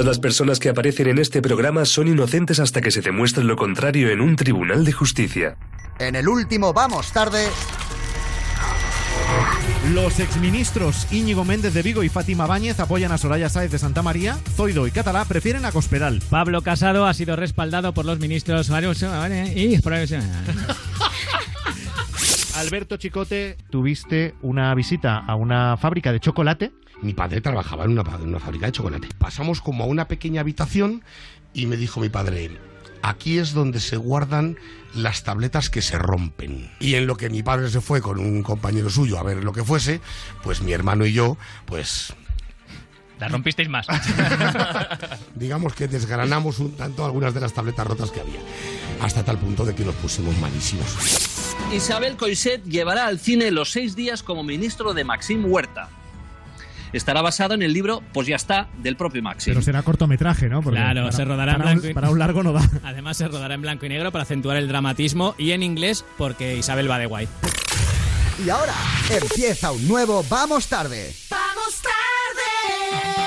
Todas las personas que aparecen en este programa son inocentes hasta que se demuestre lo contrario en un tribunal de justicia. En el último Vamos Tarde. Los exministros Íñigo Méndez de Vigo y Fátima Báñez apoyan a Soraya Sáez de Santa María. Zoido y Catalá prefieren a Cospedal. Pablo Casado ha sido respaldado por los ministros y Alberto Chicote, tuviste una visita a una fábrica de chocolate. Mi padre trabajaba en una, en una fábrica de chocolate. Pasamos como a una pequeña habitación y me dijo mi padre, aquí es donde se guardan las tabletas que se rompen. Y en lo que mi padre se fue con un compañero suyo a ver lo que fuese, pues mi hermano y yo, pues la rompisteis más. Digamos que desgranamos un tanto algunas de las tabletas rotas que había. Hasta tal punto de que nos pusimos malísimos. Isabel Coiset llevará al cine los seis días como ministro de Maxim Huerta estará basado en el libro Pues ya está, del propio Maxim. Pero será cortometraje, ¿no? claro, se rodará en blanco y... Para un largo no da. Además se rodará en blanco y negro para acentuar el dramatismo y en inglés porque Isabel va de guay. Y ahora empieza un nuevo Vamos Tarde. ¡Vamos Tarde!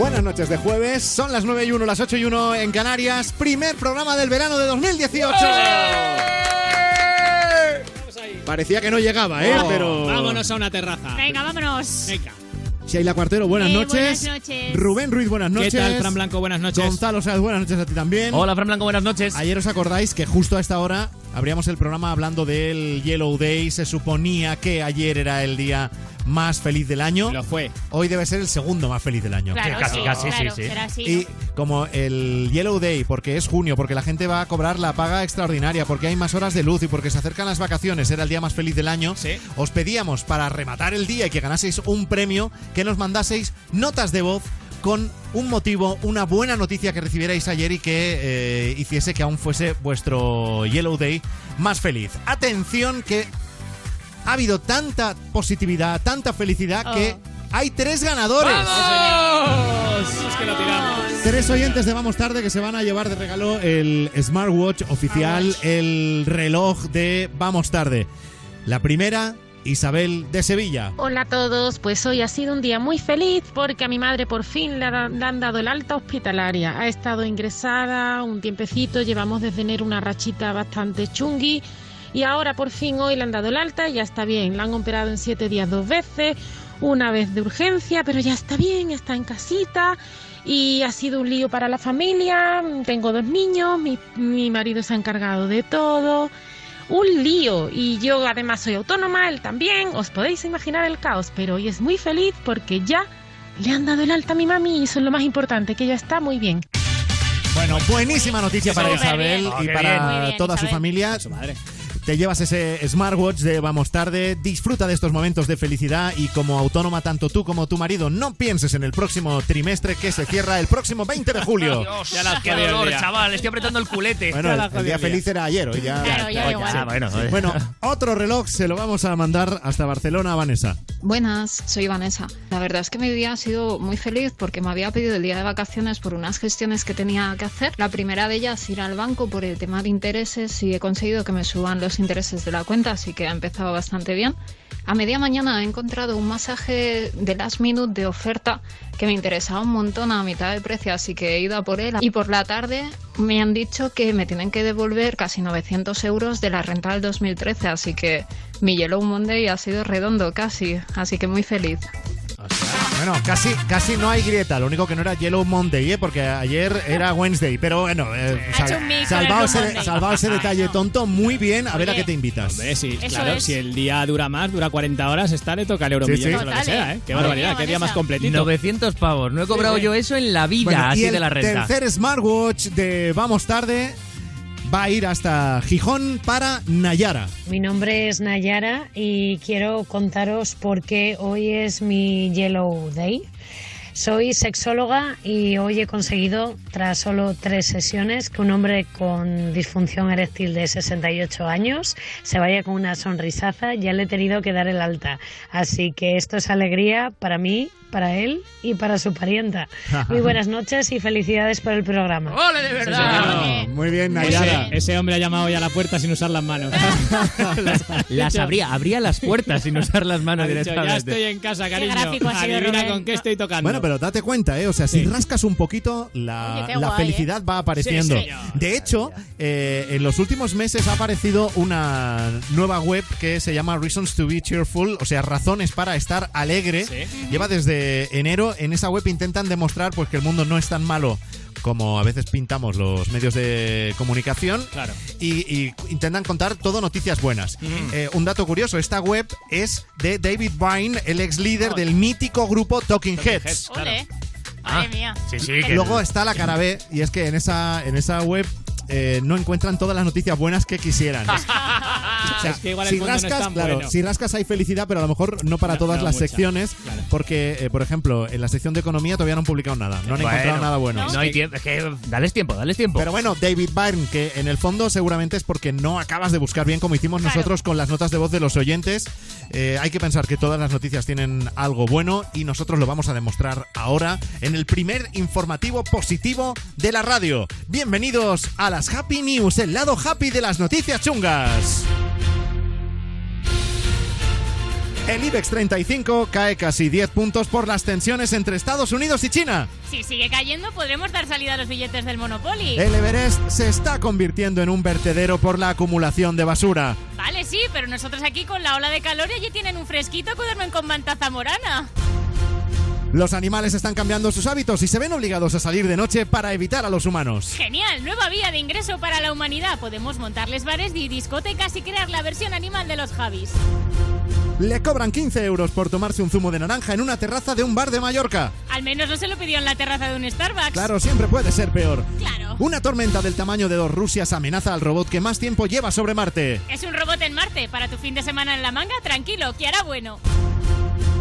Buenas noches de jueves, son las 9 y 1, las 8 y 1 en Canarias, primer programa del verano de 2018. Parecía que no llegaba, ¿eh? Oh, Pero... Vámonos a una terraza. Venga, vámonos. Venga. Sheila Cuartero, buenas Eh, noches. buenas noches. Rubén Ruiz, buenas noches. ¿Qué tal, Fran Blanco? Buenas noches. Gonzalo Sáez, buenas noches a ti también. Hola, Fran Blanco, buenas noches. Ayer os acordáis que justo a esta hora abríamos el programa hablando del Yellow Day. Se suponía que ayer era el día más feliz del año. Lo fue. Hoy debe ser el segundo más feliz del año. Claro, casi, sí, casi, sí, sí. será así, Y ¿no? como el Yellow Day, porque es junio, porque la gente va a cobrar la paga extraordinaria, porque hay más horas de luz y porque se acercan las vacaciones, era el día más feliz del año, Sí. os pedíamos para rematar el día y que ganaseis un premio, que nos mandaseis notas de voz con un motivo, una buena noticia que recibierais ayer y que eh, hiciese que aún fuese vuestro Yellow Day más feliz. Atención que ha habido tanta positividad, tanta felicidad Oh. que hay tres ganadores. Es que lo tiramos. Tres oyentes de Vamos Tarde que se van a llevar de regalo el smartwatch oficial, el reloj de Vamos Tarde. La primera, Isabel de Sevilla. Hola a todos, pues hoy ha sido un día muy feliz porque a mi madre por fin le, ha- le han dado el alta hospitalaria. Ha estado ingresada un tiempecito, llevamos desde enero una rachita bastante chungui y ahora por fin hoy le han dado el alta y ya está bien. La han operado en siete días dos veces, una vez de urgencia, pero ya está bien, está en casita. Y ha sido un lío para la familia, tengo dos niños, mi, mi marido se ha encargado de todo un lío y yo además soy autónoma, él también, os podéis imaginar el caos, pero hoy es muy feliz porque ya le han dado el alta a mi mami y eso es lo más importante, que ella está muy bien. Bueno, buenísima noticia para Isabel bien. y para bien. Toda su familia. Su madre. Te llevas ese smartwatch de Vamos Tarde, disfruta de estos momentos de felicidad y como autónoma tanto tú como tu marido no pienses en el próximo trimestre que se cierra el próximo 20 de julio. Ya la Qué dolor, día. chaval. Estoy apretando el culete. Bueno, el, día el día. feliz era ayer, hoy ya. Claro, ya da igual. Ah, bueno, otro reloj se lo vamos a mandar hasta Barcelona a Vanessa. Buenas, soy Vanessa. La verdad es que mi día ha sido muy feliz porque me había pedido el día de vacaciones por unas gestiones que tenía que hacer. La primera de ellas, ir al banco por el tema de intereses y he conseguido que me suban los intereses de la cuenta, así que ha empezado bastante bien. A media mañana he encontrado un masaje de last minute de oferta que me interesaba un montón a mitad de precio, así que he ido a por él. Y por la tarde me han dicho que me tienen que devolver casi 900 euros de la renta del 2013, así que mi Yellow Monday ha sido redondo casi, así que muy feliz. Bueno, casi, casi no hay grieta, lo único que no era Yellow Monday, ¿eh? porque ayer era Wednesday, pero bueno, eh, con salvado, ese, salvado ese detalle tonto, muy bien, a ver a Oye. qué te invitas. Hombre, sí, Eso claro, es. si el día dura más, dura 40 horas, está, le toca el euro Sí, millón sí. o lo que sea, ¿eh? ¿eh? Qué barbaridad, qué día más completito. 900 pavos. No he cobrado sí. yo eso en la vida, Bueno, así y el de la renta. tercer smartwatch de Vamos Tarde va a ir hasta Gijón para Nayara. Mi nombre es Nayara y quiero contaros por qué hoy es mi Yellow Day. Soy sexóloga y hoy he conseguido, tras solo tres sesiones, que un hombre con disfunción eréctil de 68 años se vaya con una sonrisaza. Ya le he tenido que dar el alta. Así que esto es alegría para mí para él y para su parienta. Muy buenas noches y felicidades por el programa. ¡Ole, de verdad! Muy bien, Ese, Nayara. ese hombre ha llamado ya a la puerta sin usar las manos. Las abría, abría las puertas sin usar las manos dicho, ya directamente. estoy en casa, cariño. gráfico ha sido, Rubén. con qué estoy tocando. Bueno, pero date cuenta, ¿eh? O sea, si Sí. rascas un poquito, la, Oye, qué la guay, felicidad va apareciendo. Sí, de hecho, eh, en los últimos meses ha aparecido una nueva web que se llama Reasons to be Cheerful, o sea, razones para estar alegre. Sí. Lleva desde enero. En esa web intentan demostrar pues, que el mundo no es tan malo como a veces pintamos los medios de comunicación. Claro. Y, y intentan contar todo noticias buenas. Eh, un dato curioso, esta web es de David Byrne, el ex líder del mítico grupo Talking Heads. Ole. Madre mía. Sí, sí, que Luego está la cara B, y es que en esa, en esa web eh, no encuentran todas las noticias buenas que quisieran. O sea, Es que igual si no es rascas, tan claro, bueno. si rascas hay felicidad, pero a lo mejor no para No, todas no las mucha. secciones, Claro. porque, eh, por ejemplo, en la sección de economía todavía no han publicado nada, no han Bueno, encontrado nada bueno. No hay tiempo, es que dales tiempo, dales tiempo. Pero bueno, David Byrne, que en el fondo seguramente es porque no acabas de buscar bien como hicimos Claro. nosotros con las notas de voz de los oyentes. Eh, hay que pensar que todas las noticias tienen algo bueno y nosotros lo vamos a demostrar ahora en el primer informativo positivo de la radio. Bienvenidos a las Happy News, el lado happy de las noticias chungas. El IBEX 35 cae casi 10 puntos por las tensiones entre Estados Unidos y China. Si sigue cayendo, podremos dar salida a los billetes del Monopoly. El Everest se está convirtiendo en un vertedero por la acumulación de basura. Vale, sí, pero nosotros aquí con la ola de calor y allí tienen un fresquito que duermen con manta zamorana. Los animales están cambiando sus hábitos y se ven obligados a salir de noche para evitar a los humanos. Genial, nueva vía de ingreso para la humanidad. Podemos montarles bares y discotecas y crear la versión animal de los Javis. Le cobran 15 euros por tomarse un zumo de naranja en una terraza de un bar de Mallorca. Al menos no se lo pidió en la terraza de un Starbucks. Claro, siempre puede ser peor. Claro. Una tormenta del tamaño de dos Rusias amenaza al robot que más tiempo lleva sobre Marte. Es un robot en Marte. Para tu fin de semana en la manga, tranquilo, que hará bueno.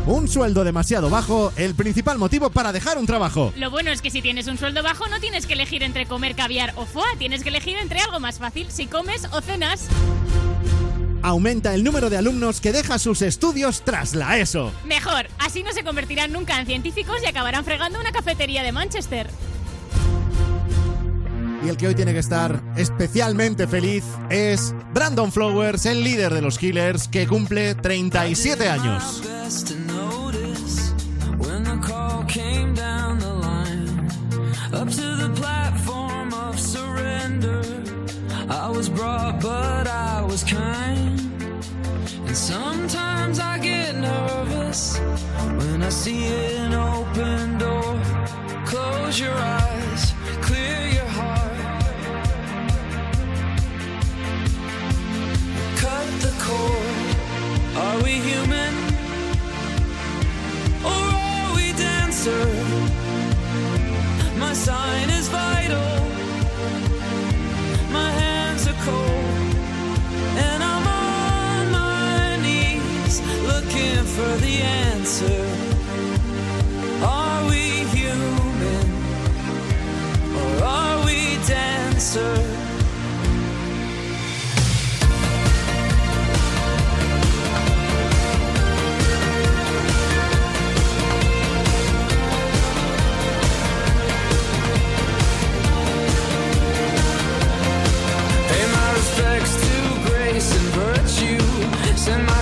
Un sueldo demasiado bajo, el principal motivo para dejar un trabajo. Lo bueno es que si tienes un sueldo bajo no tienes que elegir entre comer caviar o foie, tienes que elegir entre algo más fácil, si comes o cenas. Aumenta el número de alumnos que deja sus estudios tras la ESO. Mejor, así no se convertirán nunca en científicos y acabarán fregando una cafetería de Manchester. Y el que hoy tiene que estar especialmente feliz es Brandon Flowers, el líder de los Killers, que cumple 37 años. Was kind. And sometimes I get nervous when I see an open door. Close your eyes, for the answer. Are we human? Or are we dancer? Pay my respects to grace and virtue. Send my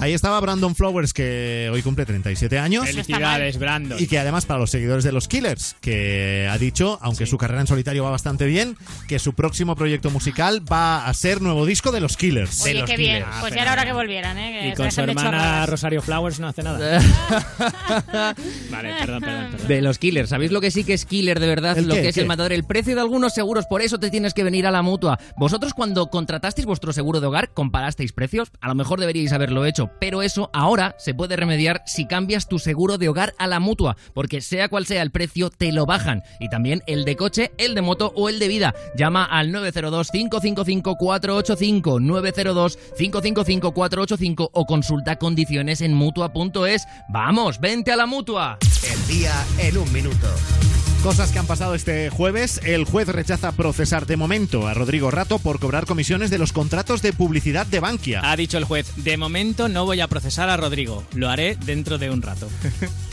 Ahí estaba Brandon Flowers, que hoy cumple 37 años. Felicidades, Brandon. Y que además para los seguidores de los Killers, que ha dicho, aunque su carrera en solitario va bastante bien, que su próximo proyecto musical va a ser nuevo disco de los Killers. Oye, de los qué bien. Pues ya era hora que volvieran, ¿eh? Que Y con su hermana. Rosario Flowers no hace nada. vale, perdón, perdón, perdón. De los killers. ¿Sabéis lo que sí que es killer de verdad? ¿El Lo qué? que es ¿Qué? el matador, el precio de algunos seguros. Por eso te tienes que venir a la mutua. Vosotros, cuando contratasteis vuestro seguro de hogar, comparasteis precios. A lo mejor deberíais haberlo hecho, pero eso ahora se puede remediar si cambias tu seguro de hogar a la mutua. Porque sea cual sea el precio, te lo bajan. Y también el de coche, el de moto o el de vida. Llama al 902-555-485. 902-555-485 o consulta condiciones en mutua.es. Vamos, vente a la mutua. El día en un minuto. Cosas que han pasado este jueves. El juez rechaza procesar de momento a Rodrigo Rato por cobrar comisiones de los contratos de publicidad de Bankia. Ha dicho el juez, de momento no voy a procesar a Rodrigo, lo haré dentro de un rato.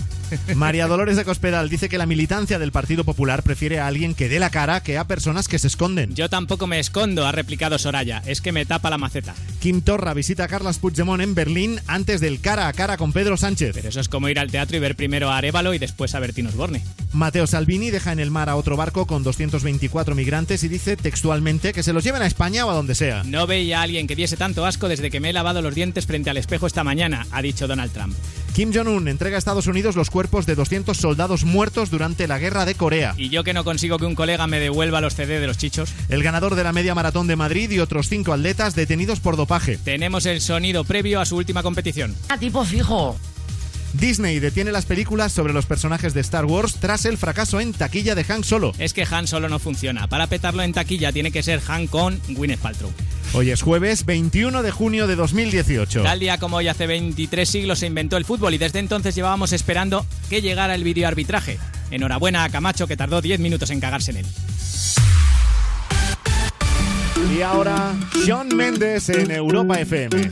María Dolores de Cospedal dice que la militancia del Partido Popular prefiere a alguien que dé la cara que a personas que se esconden. Yo tampoco me escondo, ha replicado Soraya, es que me tapa la maceta. Kim Torra visita a Carlas Puigdemont en Berlín antes del cara a cara con Pedro Sánchez. Pero eso es como ir al teatro y ver primero a Arevalo y después a Bertín Osborne. Mateo Salvini deja en el mar a otro barco con 224 migrantes y dice textualmente que se los lleven a España o a donde sea. No veía a alguien que diese tanto asco desde que me he lavado los dientes frente al espejo esta mañana, ha dicho Donald Trump. Kim Jong-un entrega a Estados Unidos los cuerpos de 200 soldados muertos durante la guerra de Corea. Y yo que no consigo que un colega me devuelva los CD de los chichos. El ganador de la media maratón de Madrid y otros cinco atletas detenidos por dopaje. Tenemos el sonido previo a su última competición. A tipo fijo. Disney detiene las películas sobre los personajes de Star Wars tras el fracaso en taquilla de Han Solo. Es que Han solo no funciona. Para petarlo en taquilla tiene que ser Han con Gwyneth Paltrow. Hoy es jueves 21 de junio de 2018. Tal día como hoy hace 23 siglos se inventó el fútbol y desde entonces llevábamos esperando que llegara el videoarbitraje. Enhorabuena a Camacho que tardó 10 minutos en cagarse en él. Y ahora, Sean Mendes en Europa FM.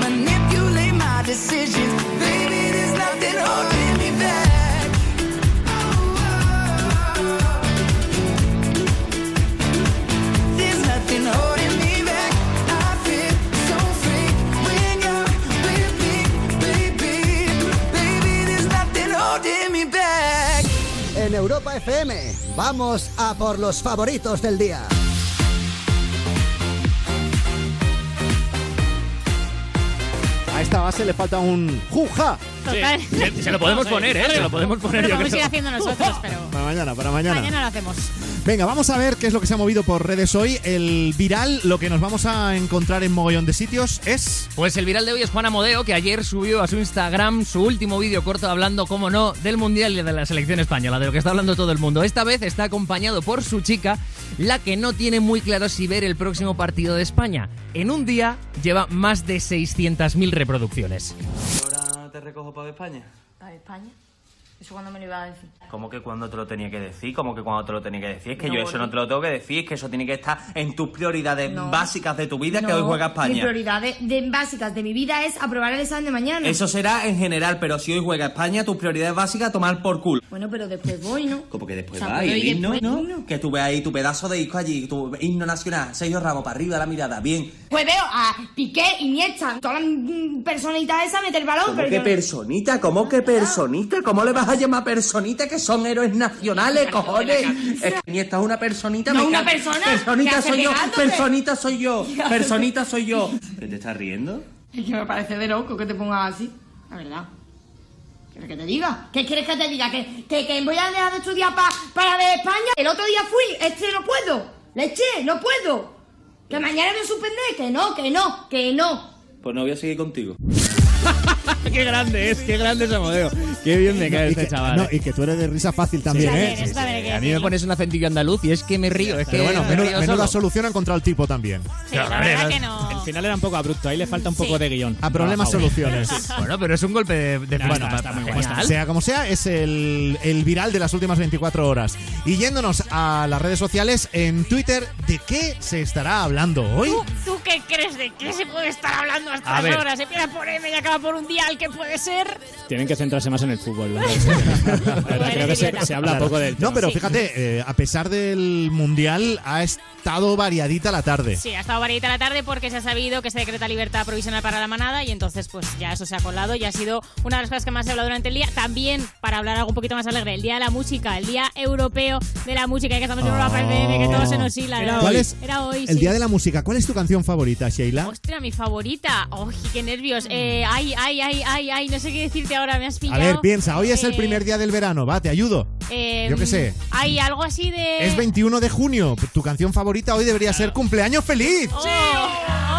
manipulate my. Baby, there's nothing holding me back. En Europa FM, vamos a por los favoritos del día. Esta base le falta un juja. Total. Se, se lo podemos poner, ¿eh? Se lo podemos poner, Lo yo vamos a ir creo. haciendo nosotros, pero Para mañana, para mañana. mañana lo hacemos. Venga, vamos a ver qué es lo que se ha movido por redes hoy. El viral, lo que nos vamos a encontrar en mogollón de sitios es... Pues el viral de hoy es Juan Amodeo, que ayer subió a su Instagram su último vídeo corto hablando, como no, del Mundial y de la selección española, de lo que está hablando todo el mundo. Esta vez está acompañado por su chica, la que no tiene muy claro si ver el próximo partido de España. En un día lleva más de 600.000 reproducciones. ¿Ahora te recojo para España? ¿A España? ¿Eso cuándo me lo iba a decir? ¿Cómo que cuando te lo tenía que decir? ¿Cómo que cuando te lo tenía que decir? Es que No, yo eso no te lo tengo que decir, es que eso tiene que estar en tus prioridades No. básicas de tu vida que hoy juega España. prioridad de, de básicas de mi vida es aprobar el examen de mañana. Eso será en general, pero si hoy juega España, tus prioridades básicas tomar por culo. Bueno, pero después voy, ¿no? Como que después O sea, va y el ir himno, después, ¿no? himno. Que tú ves ahí tu pedazo de disco allí, tu himno nacional, Sergio Ramos, para arriba la mirada, bien. Pues veo a Piqué, Iniesta, todas las personitas esas meter el balón, ¿Cómo pero que yo- personita? ¿Cómo que personita? ¿Cómo le vas a llamar personita que son héroes nacionales, cojones? Es que Iniesta es una personita. No, una persona Personita soy yo, personita soy yo, ¿Qué hace personita soy yo. ¿Qué te estás riendo? Es que me parece de loco que te pongas así, la verdad. ¿Quieres que te diga? ¿Qué quieres que te diga? ¿Que, que, que voy a dejar de estudiar pa- para ver España? El otro día fui, este no puedo. Le eché, no puedo. Que mañana me suspender, que no, que no, que no. Pues no voy a seguir contigo. qué grande es, qué grande es Amodeo. Qué bien me cae y este que, chaval. no, y que tú eres de risa fácil también, Sí, ¿eh? sí, sí, sí. A mí me pones un acentillo andaluz y es que me río. Es que Pero bueno, me menuda, menuda solución ha encontrado el tipo también. la verdad que no. El final era un poco abrupto, ahí le falta un poco de guion. A problemas, soluciones. Bueno, pero es un golpe de, de Ya bueno, está, está muy guay. Sea como sea, es el, el viral de las últimas 24 horas. Y yéndonos a las redes sociales, en Twitter, ¿de qué se estará hablando hoy? ¿Tú, ¿Tú qué crees de qué se puede estar hablando a A estas ver. horas? Empieza por M y acaba por un ¿qué puede ser? Tienen que centrarse más en el fútbol. creo que se, se habla Claro. poco del No, tema. pero fíjate, eh, a pesar del Mundial, ha estado variadita la tarde. Sí, ha estado variadita la tarde porque se ha sabido que se decreta libertad provisional para la manada y entonces pues ya eso se ha colado y ha sido una de las cosas que más se ha hablado durante el día. También, para hablar algo un poquito más alegre, el Día de la Música, el Día Europeo de la Música, que estamos en Europa FM, que todo se nos hila. Oh. ¿Cuál es Era hoy, el sí. Día de la Música? ¿Cuál es tu canción favorita, Sheila? Ostras, mi favorita. ¡Ay, qué nervios! Eh, ay, ay, ay, ay, ay, no sé qué decirte ahora, me has A pillado. ver, piensa, hoy es el Eh, primer día del verano, va, te ayudo. eh, Yo qué sé. Hay algo así de... Es 21 de junio, tu canción favorita hoy debería ser Cumpleaños Feliz. ¡Oh! ¡Oh!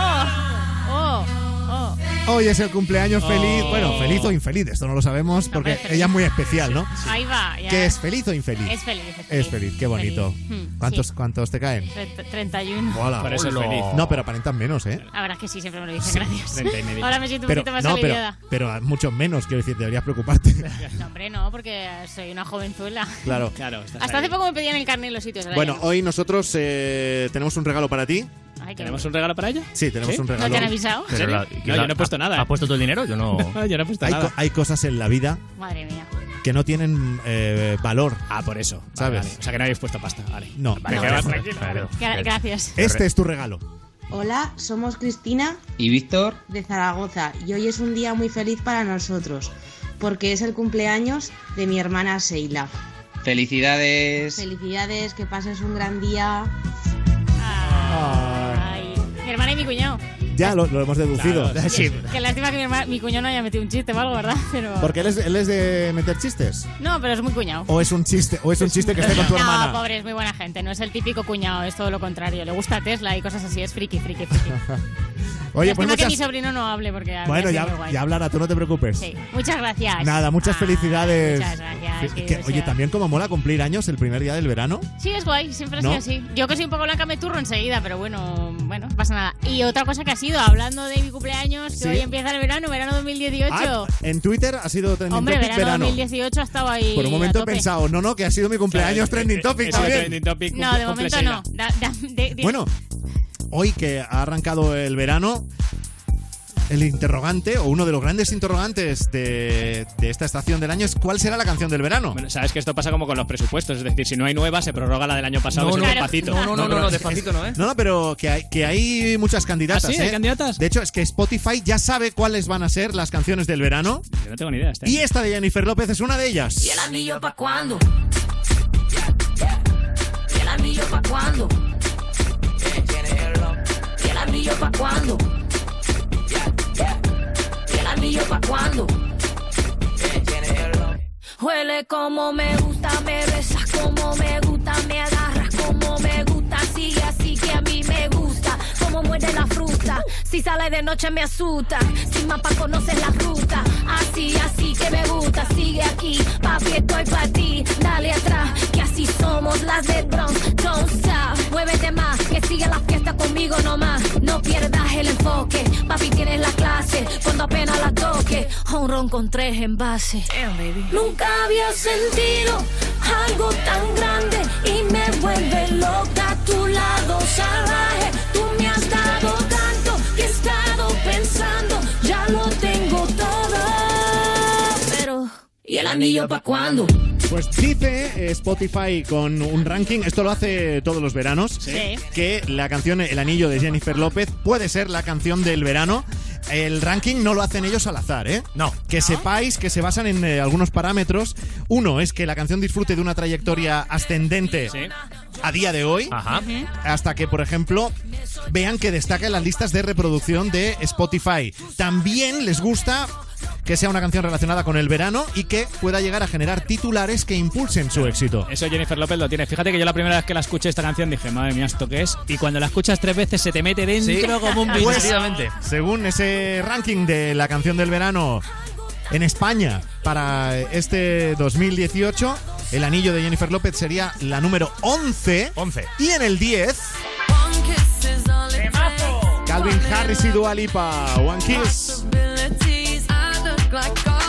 ¡Oh! ¡Oh! Hoy es el cumpleaños Oh. feliz. Bueno, feliz o infeliz, esto no lo sabemos porque ella es muy especial, ¿no? Ahí va. ya. ¿Qué es feliz o infeliz? Es feliz. Es feliz. Es feliz, qué bonito. Feliz. Hmm, ¿Cuántos, sí. ¿Cuántos te caen? Tre- 31. Hola. Por eso es feliz. No, pero aparentan menos, ¿eh? La verdad es que sí, siempre me lo dicen, Sí, gracias. 30 y medio. Ahora me siento un Pero, poquito más no, pero, aliviada. pero mucho menos, quiero decir, deberías preocuparte. No, hombre, no, porque soy una jovenzuela. Claro. Claro, Hasta ahí. hace poco me pedían el carnet en los sitios. Bueno, hoy nosotros eh, tenemos un regalo para ti. Ay, qué ¿Tenemos un regalo para ella? Sí, tenemos ¿Sí? un ¿No regalo. te han avisado? Pero la- No, yo no he puesto nada. ¿Ha puesto todo el dinero? Yo no. No, yo no he puesto Hay, nada. co- hay cosas en la vida Madre mía. que no tienen eh, valor. Ah, por eso. Vale, ¿Sabes? vale. O sea que no habéis puesto pasta. Vale. No. Vale, No, no, no. Gracias. Este es tu regalo. Hola, somos Cristina ¿Y Víctor? de Zaragoza y hoy es un día muy feliz para nosotros porque es el cumpleaños de mi hermana Seila. Felicidades. Felicidades, que pases un gran día. Ay. Mi hermana y mi cuñado. Ya lo, lo hemos deducido. Claro, Sí. Qué lástima que mi, mi cuñado no haya metido un chiste o algo, ¿verdad? Pero... Porque él es, él es de meter chistes. No, pero es muy cuñado. O es un chiste, o es un chiste que esté con tu no, hermana. pobre, es muy buena gente. No es el típico cuñado, es todo lo contrario. Le gusta Tesla y cosas así. Es friki, friki, friki. Oye, pues Lástima que mi muchas. sobrino no hable porque Bueno, muy ya, guay. ya hablará, tú no te preocupes. Sí. Muchas gracias. Nada, muchas Ah, felicidades. Muchas gracias. Que- oye, también como mola cumplir años el primer día del verano. Sí, es guay, siempre ha ¿No? sido así. Yo que soy un poco blanca me turro enseguida, pero bueno, bueno, no pasa nada. Y otra cosa que ha sido, hablando de mi cumpleaños, que Sí. hoy empieza el verano, verano 2018. Ah, en Twitter ha sido trending Hombre, topic verano, verano. 2018 ha estado ahí. Por un momento a he pensado, no, no, que ha sido mi cumpleaños trending topic Eso, también. trending topic, No, cumple- de momento no. Da- da- de- de- Bueno, hoy que ha arrancado el verano, el interrogante, o uno de los grandes interrogantes de, de esta estación del año es ¿cuál será la canción del verano? Bueno, sabes que esto pasa como con los presupuestos, es decir, si no hay nueva, se prorroga la del año pasado, No, es no, despacito. no, no, no, no, no, es- despacito no, ¿eh? No, no, pero que hay, que hay muchas candidatas. ¿Ah, sí? ¿eh? ¿Hay candidatas? De hecho, es que Spotify ya sabe cuáles van a ser las canciones del verano. Yo no tengo ni idea. Este. Y esta de Jennifer López es una de ellas. ¿Y el anillo pa' cuándo? ¿Y el anillo pa' cuándo? ¿Y el anillo pa' cuándo? Huele como me gusta, me besas como me gusta, me agarras como me gusta, sigue así que a mí me gusta, como muerde la fruta, si sale de noche me asusta, sin mapa conoces la ruta, así, así que me gusta, sigue aquí, papi estoy para ti, dale atrás, somos las de Bronx, don't stop, muévete más, que sigue la fiesta conmigo nomás, no pierdas el enfoque, papi tienes la clase, cuando apenas la toque, un ron con tres envases. Nunca había sentido algo tan grande y me vuelve loca a tu lado salvaje. Tú me has dado tanto que he estado pensando, ¿y el anillo pa' cuándo? Pues dice eh, Spotify con un ranking, esto lo hace todos los veranos, Sí. que la canción El Anillo de Jennifer López puede ser la canción del verano. El ranking no lo hacen ellos al azar, ¿eh? No. Que sepáis que se basan en eh, algunos parámetros. Uno es que la canción disfrute de una trayectoria ascendente a día de hoy. Hasta que, por ejemplo, vean que destaca en las listas de reproducción de Spotify. También les gusta que sea una canción relacionada con el verano y que pueda llegar a generar titulares que impulsen su éxito. Eso Jennifer López lo tiene. Fíjate que yo la primera vez que la escuché esta canción dije, madre mía, ¿esto qué es? Y cuando la escuchas tres veces se te mete dentro como un Pues, según ese ranking de la canción del verano en España para este 2018, el anillo de Jennifer López sería la número 11. 11. Y en el 10, Calvin Harris y Dua Lipa, One Kiss. Possibilities, I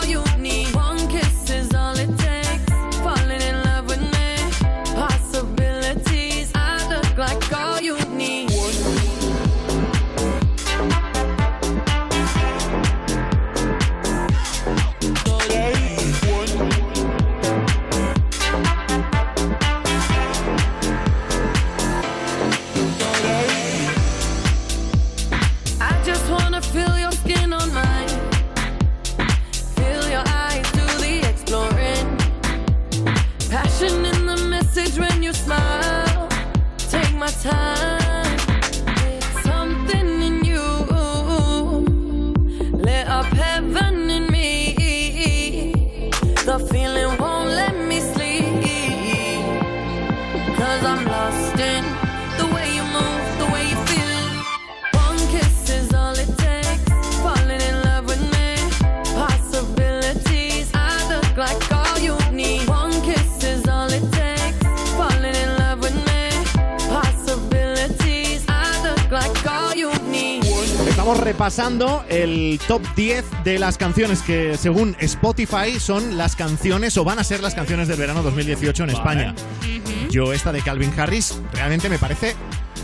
Estamos repasando el top 10 de las canciones que según Spotify son las canciones o van a ser las canciones del verano 2018 en España. Yo esta de Calvin Harris realmente me parece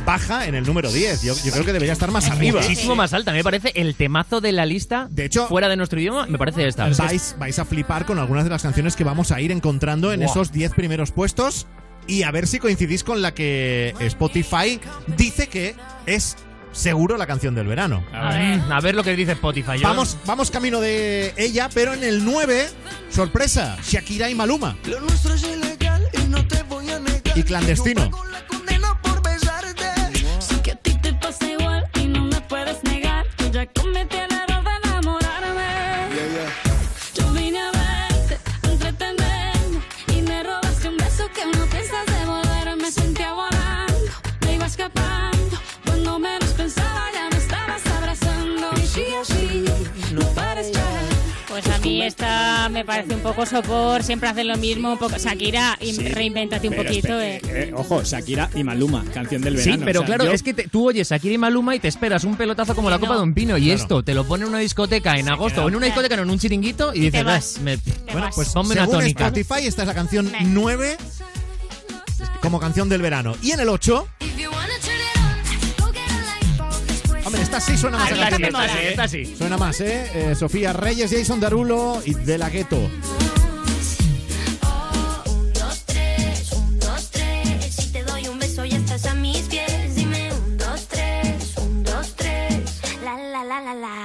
baja en el número 10. Yo, yo creo que debería estar más arriba. Muchísimo más alta. Me parece el temazo de la lista. De hecho, fuera de nuestro idioma, me parece esta. Vais, vais a flipar con algunas de las canciones que vamos a ir encontrando en esos 10 primeros puestos y a ver si coincidís con la que Spotify dice que es seguro la canción del verano. A ver, a ver lo que dice Spotify. Yo- Vamos, vamos camino de ella, pero en el 9, sorpresa, Shakira y Maluma. Lo nuestro es ilegal y no te voy a negar. Y clandestino. Me parece un poco sopor, siempre hacen lo mismo, un poco Shakira, y reinvéntate un Pero poquito. espera, eh. eh, ojo, Shakira y Maluma, canción del Sí, verano. pero O sea, claro, yo- es que te- tú oyes Shakira y Maluma y te esperas un pelotazo como la copa de un pino y Claro. esto te lo pone en una discoteca en agosto o en una discoteca no en un chiringuito y dices, te vas. "Vas, me- Bueno, pues ponme una tónica. Spotify, esta es la canción 9 como canción del verano. Y en el 8, esta sí suena más Ah, a esta sí, del esta verano. sí, esta sí. Suena más, ¿eh? Eh, Sofía Reyes, Jason Darulo y De La Ghetto. Un, dos, tres, un, dos, tres. Si te doy un beso ya estás a mis pies. Dime un, dos, tres, un, dos, tres. La, la, la, la, la.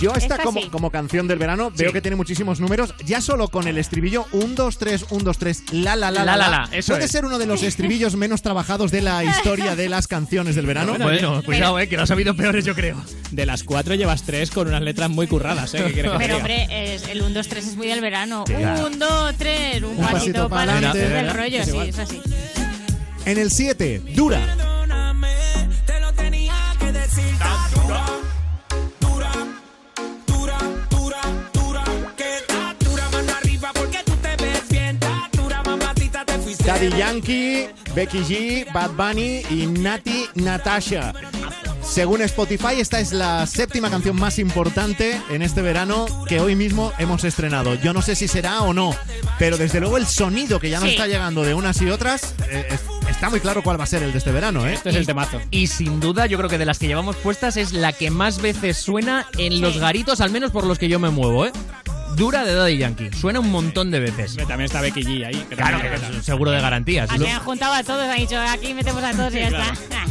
Yo esta, Esta como, sí. como canción del verano veo que tiene muchísimos números. Ya solo con el estribillo 1, 2, 3, 1, 2, 3, la, la, la, La, la, la. la, eso Puede es. ser uno de los estribillos menos trabajados de la historia de las canciones del verano. Bueno, cuidado, eh, que lo has habido peores, yo creo. De las cuatro llevas tres con unas letras muy curradas, ¿eh? ¿Qué quieres que Pero hombre, es- el 1, 2, 3 es muy del verano. claro. 1, 2, 3, un, pasito, para adelante. Del rollo, Es sí, es así. En el 7, Dura. Daddy Yankee, Becky G, Bad Bunny y Nati Natasha. Según Spotify, esta es la séptima canción más importante en este verano que hoy mismo hemos estrenado. Yo no sé si será o no, pero desde luego el sonido que ya nos Sí. está llegando de unas y otras, eh, es- está muy claro cuál va a ser el de este verano, ¿eh? Este es el temazo. Y sin duda, yo creo que de las que llevamos puestas es la que más veces suena en los garitos, al menos por los que yo me muevo, ¿eh? Dura de Daddy Yankee. Suena un montón de veces. También está Becky G ahí. que Claro, también- que es un seguro de garantías. Aquí han juntado a todos, han dicho, aquí metemos a todos y ya claro. está. Ah.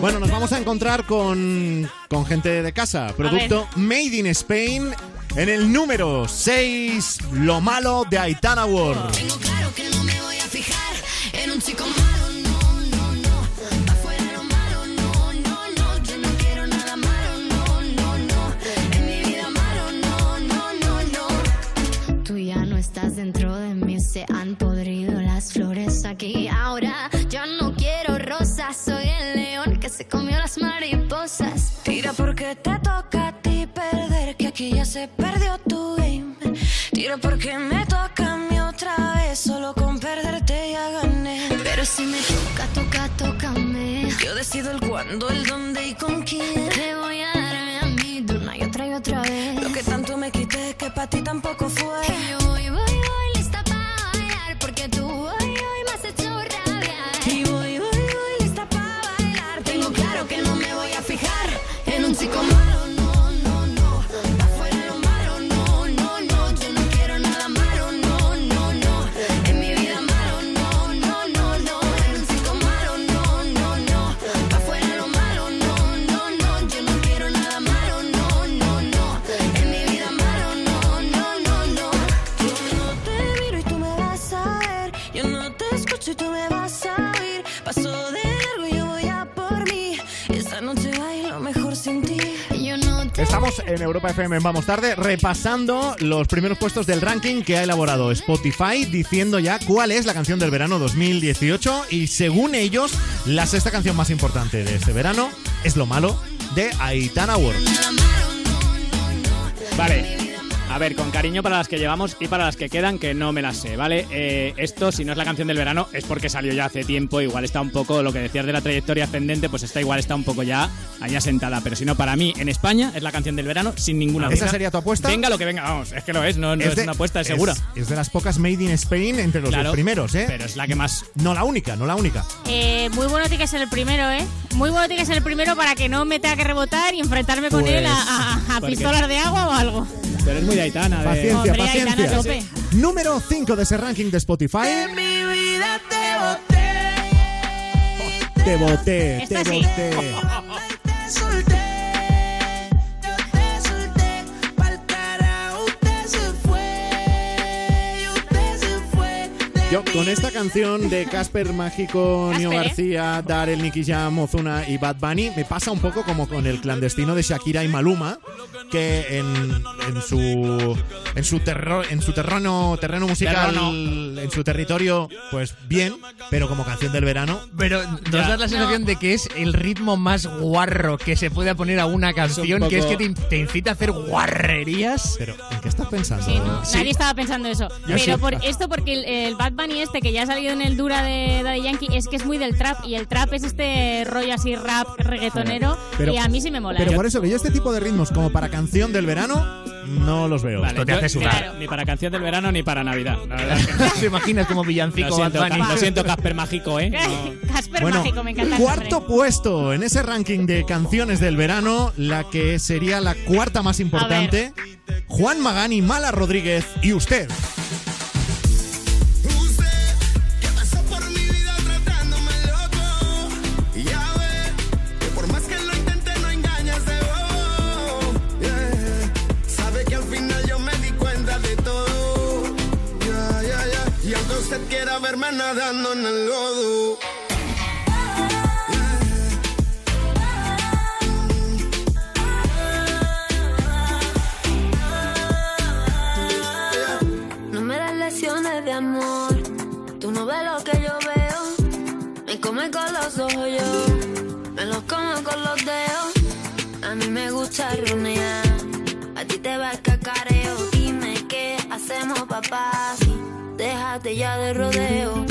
Bueno, nos vamos a encontrar con, con gente de casa. Producto Made in Spain. En el número 6, Lo malo de Aitana World. Tengo claro que no me voy a fijar en un chico estás dentro de mí, se han podrido las flores aquí. Ahora yo no quiero rosas, soy el león que se comió las mariposas. Tira porque te toca a ti perder, que aquí ya se perdió tu game. Tira porque me toca a mí otra vez, solo con perderte ya gané. Pero si me toca, toca, tócame. Yo decido el cuándo, el dónde y con quién. Te voy a darme a mí de una y otra y otra vez. Lo que tanto me quité que para ti tampoco fue. Yo te escucho y tú me vas a oír. Paso de largo y yo voy a por mí. Esta noche bailo mejor sin ti. Yo no te Estamos en Europa FM Vamos Tarde repasando los primeros puestos del ranking que ha elaborado Spotify diciendo ya cuál es la canción del verano 2018 y según ellos la sexta canción más importante de este verano es Lo Malo de Aitana World. Vale. A ver, con cariño para las que llevamos y para las que quedan, que no me las sé, ¿vale? Eh, esto, si no es la canción del verano, es porque salió ya hace tiempo. Igual está un poco, lo que decías de la trayectoria ascendente, pues está igual, está un poco ya ahí asentada. Pero si no, para mí, en España, es la canción del verano sin ninguna ¿Esa duda. sería tu apuesta? Venga lo que venga, vamos, es que lo es, no, no es, de- una apuesta, es segura. Es de las pocas Made in Spain entre los Claro, dos primeros, ¿eh? pero es la que más. No la única, no la única. Eh, muy bueno tiene que ser el primero, ¿eh? Muy bueno tiene que ser el primero para que no me tenga que rebotar y enfrentarme con Pues, él a, a- a pistolas de agua o algo. Pero es muy de Aitana. de- Paciencia, Hombre, Aitana, paciencia. tope. Número 5 de ese ranking de Spotify. Mi vida te boté. Te boté, te sí. boté. Te solté. Yo con esta canción de Casper Mágico, Nio ¿eh? García, Darel, Nicky Jam, Ozuna y Bad Bunny, me pasa un poco como con el clandestino de Shakira y Maluma, que en, en su en su terro- en su terreno terreno musical, en su territorio, pues bien, pero como canción del verano, Pero nos das la sensación de que es el ritmo más guarro que se puede poner a una canción, que es que te, te incita a hacer guarrerías. Pero, ¿en qué estás pensando? Sí, no, nadie estaba pensando eso. Yo Pero sí. por esto, porque el, el Bad Bunny este, que ya ha salido en el Dura de Daddy Yankee, es que es muy del trap. Y el trap es este rollo así rap reggaetonero. Pero- y a mí sí me mola. Pero ¿eh? por eso que yo este tipo de ritmos como para canción del verano no los veo. Vale, Esto te yo- hace sudar. claro, Ni para canción del verano ni para Navidad. La verdad es que no. ¿Te imaginas como villancico Lo siento, Bad Bunny? Ca- lo siento, Casper Mágico, ¿eh? No. Casper Bueno, Mágico, me encanta cuarto puesto en ese ranking de canciones del verano, la que sería la cuarta más importante, Juan Magani, Mala Rodríguez y. Usted verme nadando en el lodo. No me das lecciones de amor. Tú no ves lo que yo veo. Me come con los ojos yo. Me los como con los dedos. A mí me gusta runear. A ti te va el cacareo. Dime qué hacemos, papá. Déjate ya de rodeo.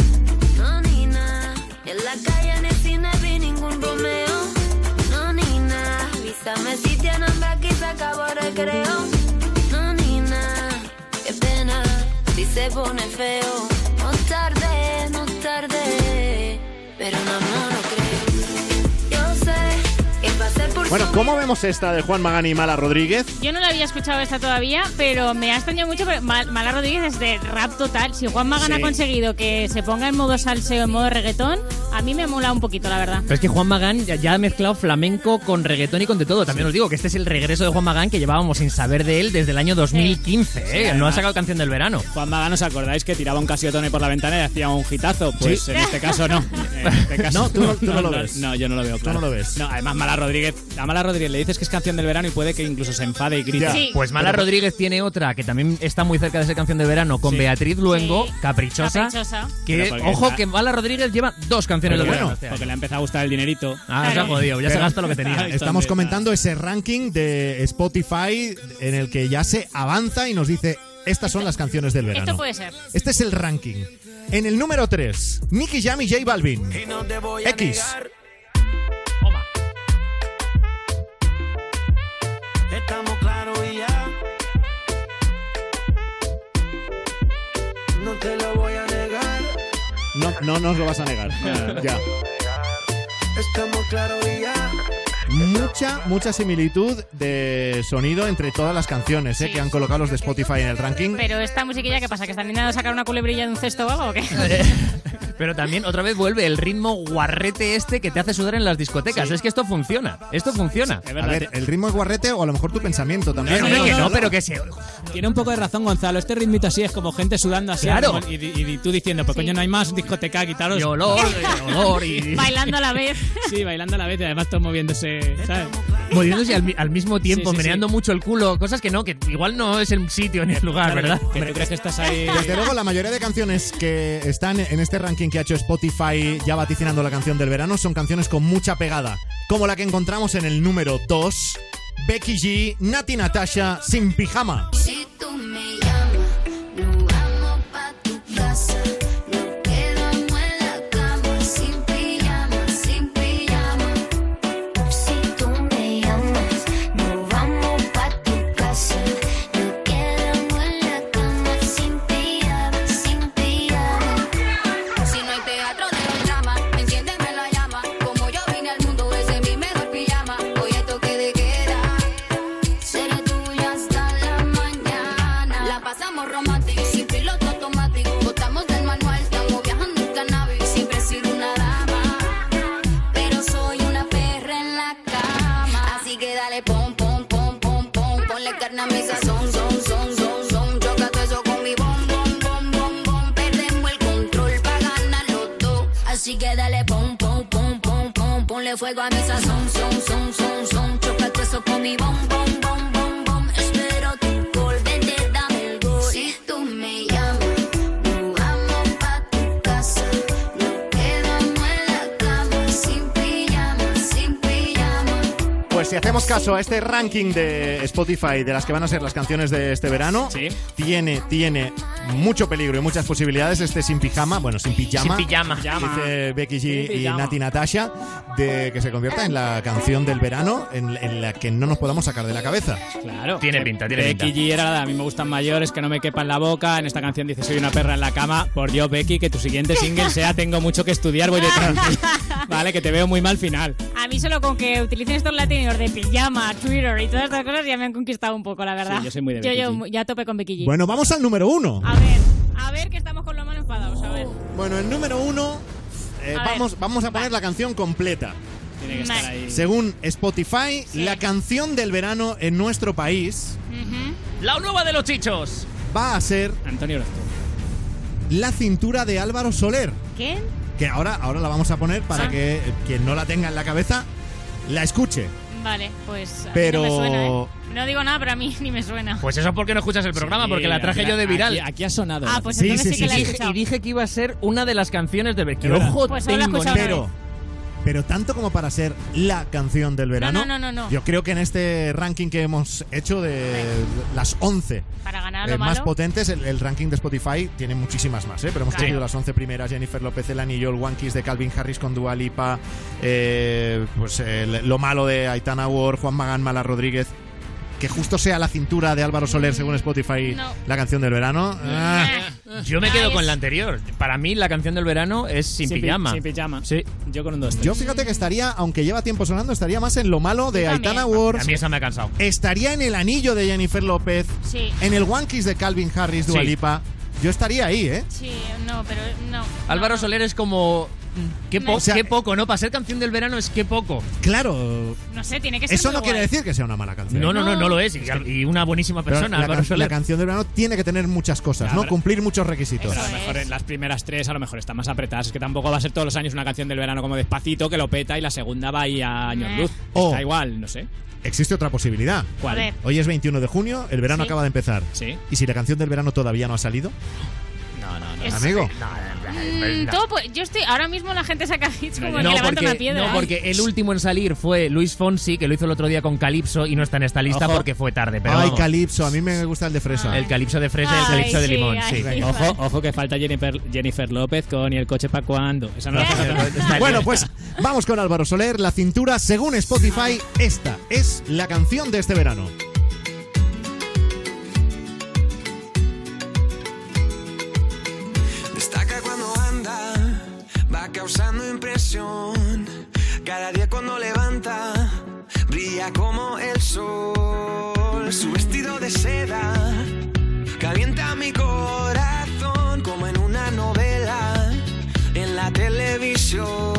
No, ni nada. En la calle, en el cine vi ningún Romeo. No, ni nada. Avísame si tienen hambre aquí se acabó el recreo. No, ni nada. Qué pena si se pone feo. No tarde, no tarde. Pero no Bueno, ¿cómo vemos esta de Juan Magani y Mala Rodríguez? Yo no la había escuchado esta todavía, pero me ha extrañado mucho. Pero Mal- Mala Rodríguez es de rap total. Si Juan Magana Sí. ha conseguido que se ponga en modo salseo, en modo reggaetón, a mí me mola un poquito, la verdad. Pero es que Juan Magán ya, ya ha mezclado flamenco con reggaetón y con de todo. También os digo que este es el regreso de Juan Magán que llevábamos sin saber de él desde el año 2015. ¿eh? no ha sacado canción del verano. Juan Magán, ¿os acordáis que tiraba un casiotone por la ventana y hacía un hitazo? Pues Sí. en este caso no. En este caso, No, tú no- tú no lo ves. No, yo no lo veo, claro. no lo ves. No, además Mala Rodríguez, a Mala Rodríguez le dices que es canción del verano y puede que incluso se enfade y grite. Sí. Pues Mala Pero- Rodríguez tiene otra que también está muy cerca de ser canción de verano con Sí. Beatriz Luengo, Sí. Caprichosa. Caprichosa. Que, ojo, está- que Mala Rodríguez lleva dos canciones del verano. porque le ha empezado a gustar el dinerito. Ah, se ha Claro. jodido, ya se gasta lo que tenía. Estamos comentando ese ranking de Spotify en el que ya se avanza y nos dice estas son las canciones del verano. Esto puede ser. Este es el ranking. En el número 3, Nicky Jam y J Balvin. Y no te voy a X. te lo voy a negar. No, no nos lo vas a negar. ya. Estamos claros y ya. Mucha, mucha similitud de sonido entre todas las canciones eh, Sí. que han colocado los de Spotify en el ranking. Pero esta musiquilla, ¿qué pasa? ¿Que están intentando sacar una culebrilla de un cesto o algo o qué? Pero también otra vez vuelve el ritmo guarrete este que te hace sudar en las discotecas. Sí. Es que esto funciona. Esto funciona. A ver, el ritmo es guarrete o a lo mejor tu pensamiento también. No, no, que no, no, no. pero que se. Tiene un poco de razón Gonzalo, este ritmito así es como gente sudando así. Claro. y- y tú diciendo, pues Sí. coño, no hay más discoteca, quitaros. Y olor, y olor y. Bailando a la vez. Sí, bailando a la vez y además todos moviéndose, ¿sabes? moviéndose al, mi- al mismo tiempo, Sí, sí, sí. meneando mucho el culo, cosas que no, que igual no es el sitio ni el lugar, Claro, ¿verdad? Que tú crees que estás ahí... Desde luego, la mayoría de canciones que están en este ranking que ha hecho Spotify ya vaticinando la canción del verano son canciones con mucha pegada, como la que encontramos en el número 2, Becky G, Nati Natasha, Sin Pijama. Si tú Así Ponle fuego a mi sazón, son, son, son, son. Choca eso con mi bom, bom, bom. Si hacemos caso a este ranking de Spotify de las que van a ser las canciones de este verano, tiene, tiene mucho peligro y muchas posibilidades este sin pijama, bueno, sin pijama, Sin pijama. dice Becky G Sin y. Nati Natasha, de que se convierta en la canción del verano en, en la que no nos podamos sacar de la cabeza. Claro. Tiene pinta, tiene Becky pinta. G era la de a mí me gustan mayores, que no me quepa en la boca. En esta canción dice soy una perra en la cama. Por Dios, Becky, que tu siguiente single sea tengo mucho que estudiar, voy de tranqui. Vale, que te veo muy mal final. A mí solo con que utilicen estos latinos de pijama, Twitter y todas estas cosas ya me han conquistado un poco, la verdad. Sí, yo soy muy de Yo, yo ya tope con Becky G. Bueno, vamos al número uno. A ver, a ver que estamos con lo mal enfadados, a ver. Bueno, el número uno, eh, A ver. vamos, vamos a poner la canción completa. Tiene que estar ahí. Según Spotify, la canción del verano en nuestro país La nueva de los chichos. va a ser Antonio Orozco. La cintura de Álvaro Soler. ¿Qué? Que ahora, ahora la vamos a poner para Ah. que eh, quien no la tenga en la cabeza la escuche. Vale, pues a mí Pero- no me suena, ¿eh? No digo nada, pero a mí ni me suena. Pues eso porque no escuchas el programa, Sí, porque la traje aquí- yo de viral. Aquí, aquí ha sonado. Ah, pues Sí, entonces sí, sí, que sí, la he sí. escuchado. Y dije que iba a ser una de las canciones. Es verdad. Ojo, Pues solo la he tengo, Pero, pero tanto como para ser la canción del verano, no, no, no, no. yo creo que en este ranking que hemos hecho de las 11 Para ganar eh, más malo. potentes, el, el ranking de Spotify tiene muchísimas más, ¿eh? pero hemos Claro. cogido las 11 primeras, Jennifer López, El Anillo, el One Kiss de Calvin Harris con Dua Lipa, eh, pues el- Lo Malo de Aitana Ward, Juan Magán, Mala Rodríguez, que justo sea la cintura de Álvaro Soler según Spotify No. la canción del verano. Ah, Yo me Ah, quedo con la anterior. Para mí, la canción del verano es Sin, pi- Pijama. Sin pijama. Sí. Yo con un 2 yo fíjate que estaría, aunque lleva tiempo sonando, estaría más en Lo Malo de. Aitana Ward. A mí esa me ha cansado. Estaría en El Anillo de Jennifer López. Sí. En el One Kiss de Calvin Harris, Dua Sí. Lipa. Yo estaría ahí, ¿eh? Sí, no, pero no. Álvaro no, no. Soler es como. Qué, po- O sea, qué poco, ¿no? Para ser canción del verano es qué poco. Claro. No sé, tiene que ser Eso muy no quiere guay. decir que sea una mala canción. No, no, no, No. no lo es. Y, y una buenísima persona, la, can- Soler. la canción del verano tiene que tener muchas cosas, Claro. ¿no? Cumplir muchos requisitos. Eso a lo mejor es. en las primeras tres a lo mejor están más apretadas. Es que tampoco va a ser todos los años una canción del verano como despacito que lo peta y la segunda va ahí a años luz. O- Está igual, no sé. Existe otra posibilidad. ¿Cuál? Hoy es 21 de junio, el verano Sí. acaba de empezar. Sí. ¿Y si la canción del verano todavía no ha salido? No, no, no. Es- Amigo. Mm, todo, pues, yo estoy. Ahora mismo la gente saca hits como No que levanta porque, una piedra. no, porque el último en salir fue Luis Fonsi, que lo hizo el otro día con Calypso y no está en esta lista Ojo. porque fue tarde. Pero Ay, vamos, Calipso, a mí me gusta el de fresa. el Calypso de fresa y el Ay, Calypso de limón. ay, sí. Ojo, ojo que falta Jennifer, Jennifer López con ¿y el coche para cuándo? Esa no la Bueno, pues vamos con Álvaro Soler, la cintura, según Spotify, esta es la canción de este verano. Causando impresión. Cada día cuando levanta, brilla como el sol. Su vestido de seda calienta mi corazón como en una novela en la televisión.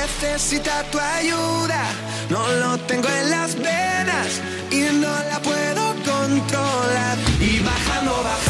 necesita tu ayuda. No lo tengo en las venas y no la puedo controlar. Y bajando, bajando,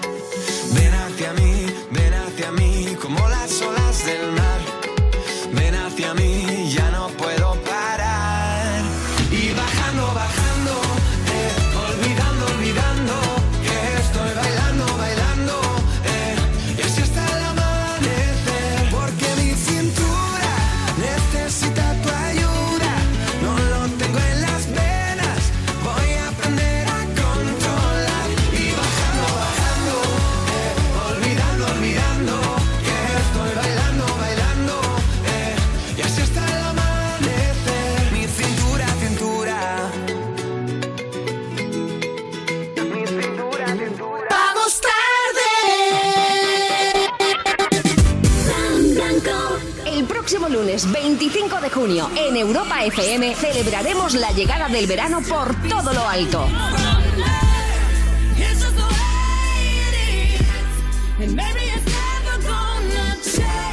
Lunes 25 de junio en Europa FM celebraremos la llegada del verano por todo lo alto.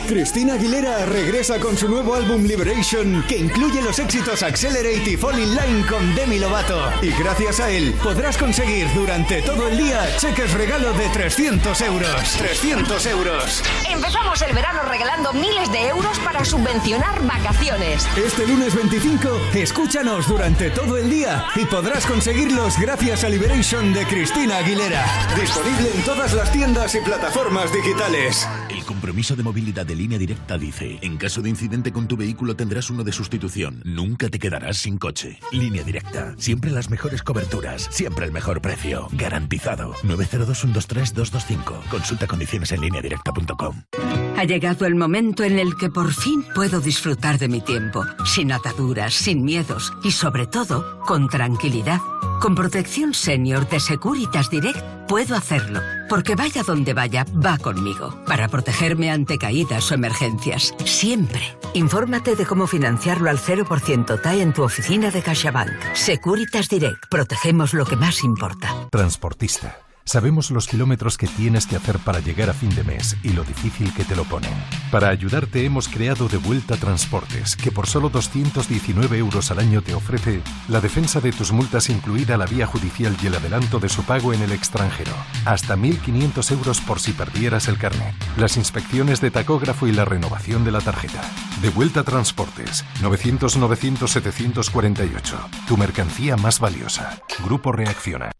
Cristina Aguilera regresa con su nuevo álbum Liberation, que incluye los éxitos Accelerate y Fall in Line con Demi Lovato. Y gracias a él podrás conseguir durante todo el día cheques regalo de 300 euros. 300 euros. Empezamos el verano regalando miles de euros para subvencionar vacaciones. Este lunes 25, escúchanos durante todo el día y podrás conseguirlos gracias a Liberation de Cristina Aguilera. Disponible en todas las tiendas y plataformas digitales. El compromiso de movilidad de línea directa dice, en caso de incidente con tu vehículo tendrás uno de sustitución. Nunca te quedarás sin coche. Línea directa. Siempre las mejores coberturas. Siempre el mejor precio. Garantizado. 902-123-225. Consulta condiciones en lineadirecta.com. Ha llegado el momento en el que por fin puedo disfrutar de mi tiempo, sin ataduras, sin miedos y sobre todo con tranquilidad. Con protección senior de Securitas Direct puedo hacerlo, porque vaya donde vaya, va conmigo, para protegerme ante caídas o emergencias, siempre. Infórmate de cómo financiarlo al 0% TAE en tu oficina de CaixaBank. Securitas Direct, protegemos lo que más importa. Transportista. Sabemos los kilómetros que tienes que hacer para llegar a fin de mes y lo difícil que te lo ponen. Para ayudarte hemos creado De Vuelta Transportes, que por solo 219 euros al año te ofrece la defensa de tus multas incluida la vía judicial y el adelanto de su pago en el extranjero. Hasta 1.500 euros por si perdieras el carnet. Las inspecciones de tacógrafo y la renovación de la tarjeta. De Vuelta Transportes. 900-900-748. Tu mercancía más valiosa. Grupo Reacciona.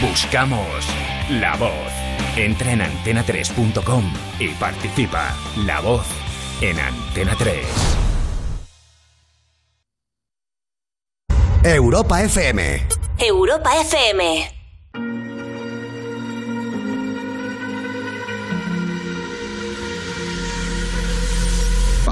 Buscamos la voz. Entra en antena3.com y participa. La voz en Antena 3. Europa FM. Europa FM.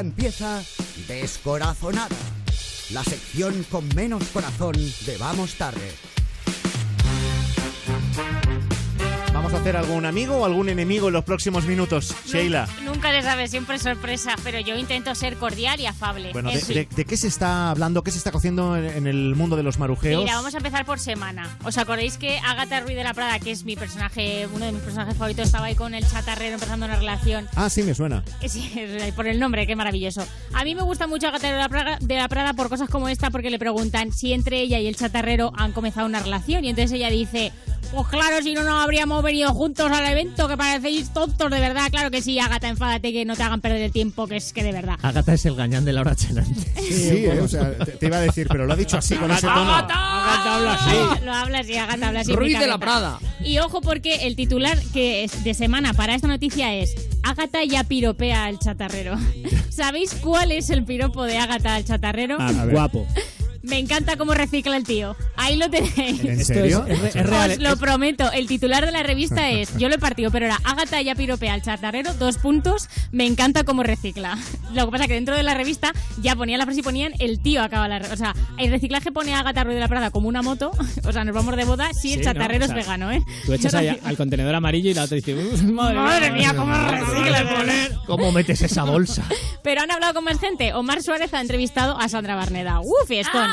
Empieza Descorazonada, la sección con menos corazón de Vamos Tarde. ¿Vamos a hacer algún amigo o algún enemigo en los próximos minutos, Sheila? Nunca se sabe, siempre es sorpresa, pero yo intento ser cordial y afable. Bueno, de, sí. de- de qué se está hablando? ¿Qué se está cociendo en, en el mundo de los marujeos? Mira, vamos a empezar por semana. ¿Os acordáis que Agatha Ruiz de la Prada, que es mi personaje, uno de mis personajes favoritos, estaba ahí con el chatarrero empezando una relación? Ah, sí, me suena. Sí, por el nombre, qué maravilloso. A mí me gusta mucho Agatha de la, Prada, de la Prada por cosas como esta, porque le preguntan si entre ella y el chatarrero han comenzado una relación. Y entonces ella dice, pues claro, si no, no habríamos venido juntos al evento, que parecéis tontos, de verdad. Claro que sí, Agatha, enfádate, que no te hagan perder el tiempo, que es que de verdad. Agatha es el gañán de Laura Chenante. Sí, eh, o sea, te, te iba a decir, pero lo ha dicho así, con ese tono. Agatha habla así. Lo habla así, Agatha habla así. Ruiz de la. Prada. Y ojo porque el titular que es de semana para esta noticia es Agatha ya piropea al chatarrero. ¿Sabéis cuál es el piropo de Agatha al chatarrero? Ah, guapo. Me encanta cómo recicla el tío. Ahí lo tenéis. ¿En Esto serio? es- es re- es real, Os lo prometo. El titular de la revista es, yo lo he partido, pero era Agatha ya piropea al chatarrero, dos puntos, me encanta cómo recicla. Lo que pasa es que dentro de la revista ya ponía la frase y ponían el tío acaba la... O sea, el reciclaje pone a Agatha Ruiz de la Prada como una moto, o sea, nos vamos de boda si el Sí, chatarrero ¿no? O es vegano, ¿eh? Tú echas ahí al contenedor amarillo y la otra dice, "Uh, madre, Madre mía, cómo recicla. ¿Cómo metes esa bolsa? Pero han hablado con más gente. Omar Suárez ha entrevistado a Sandra Barneda. ¡Uf, fiestón!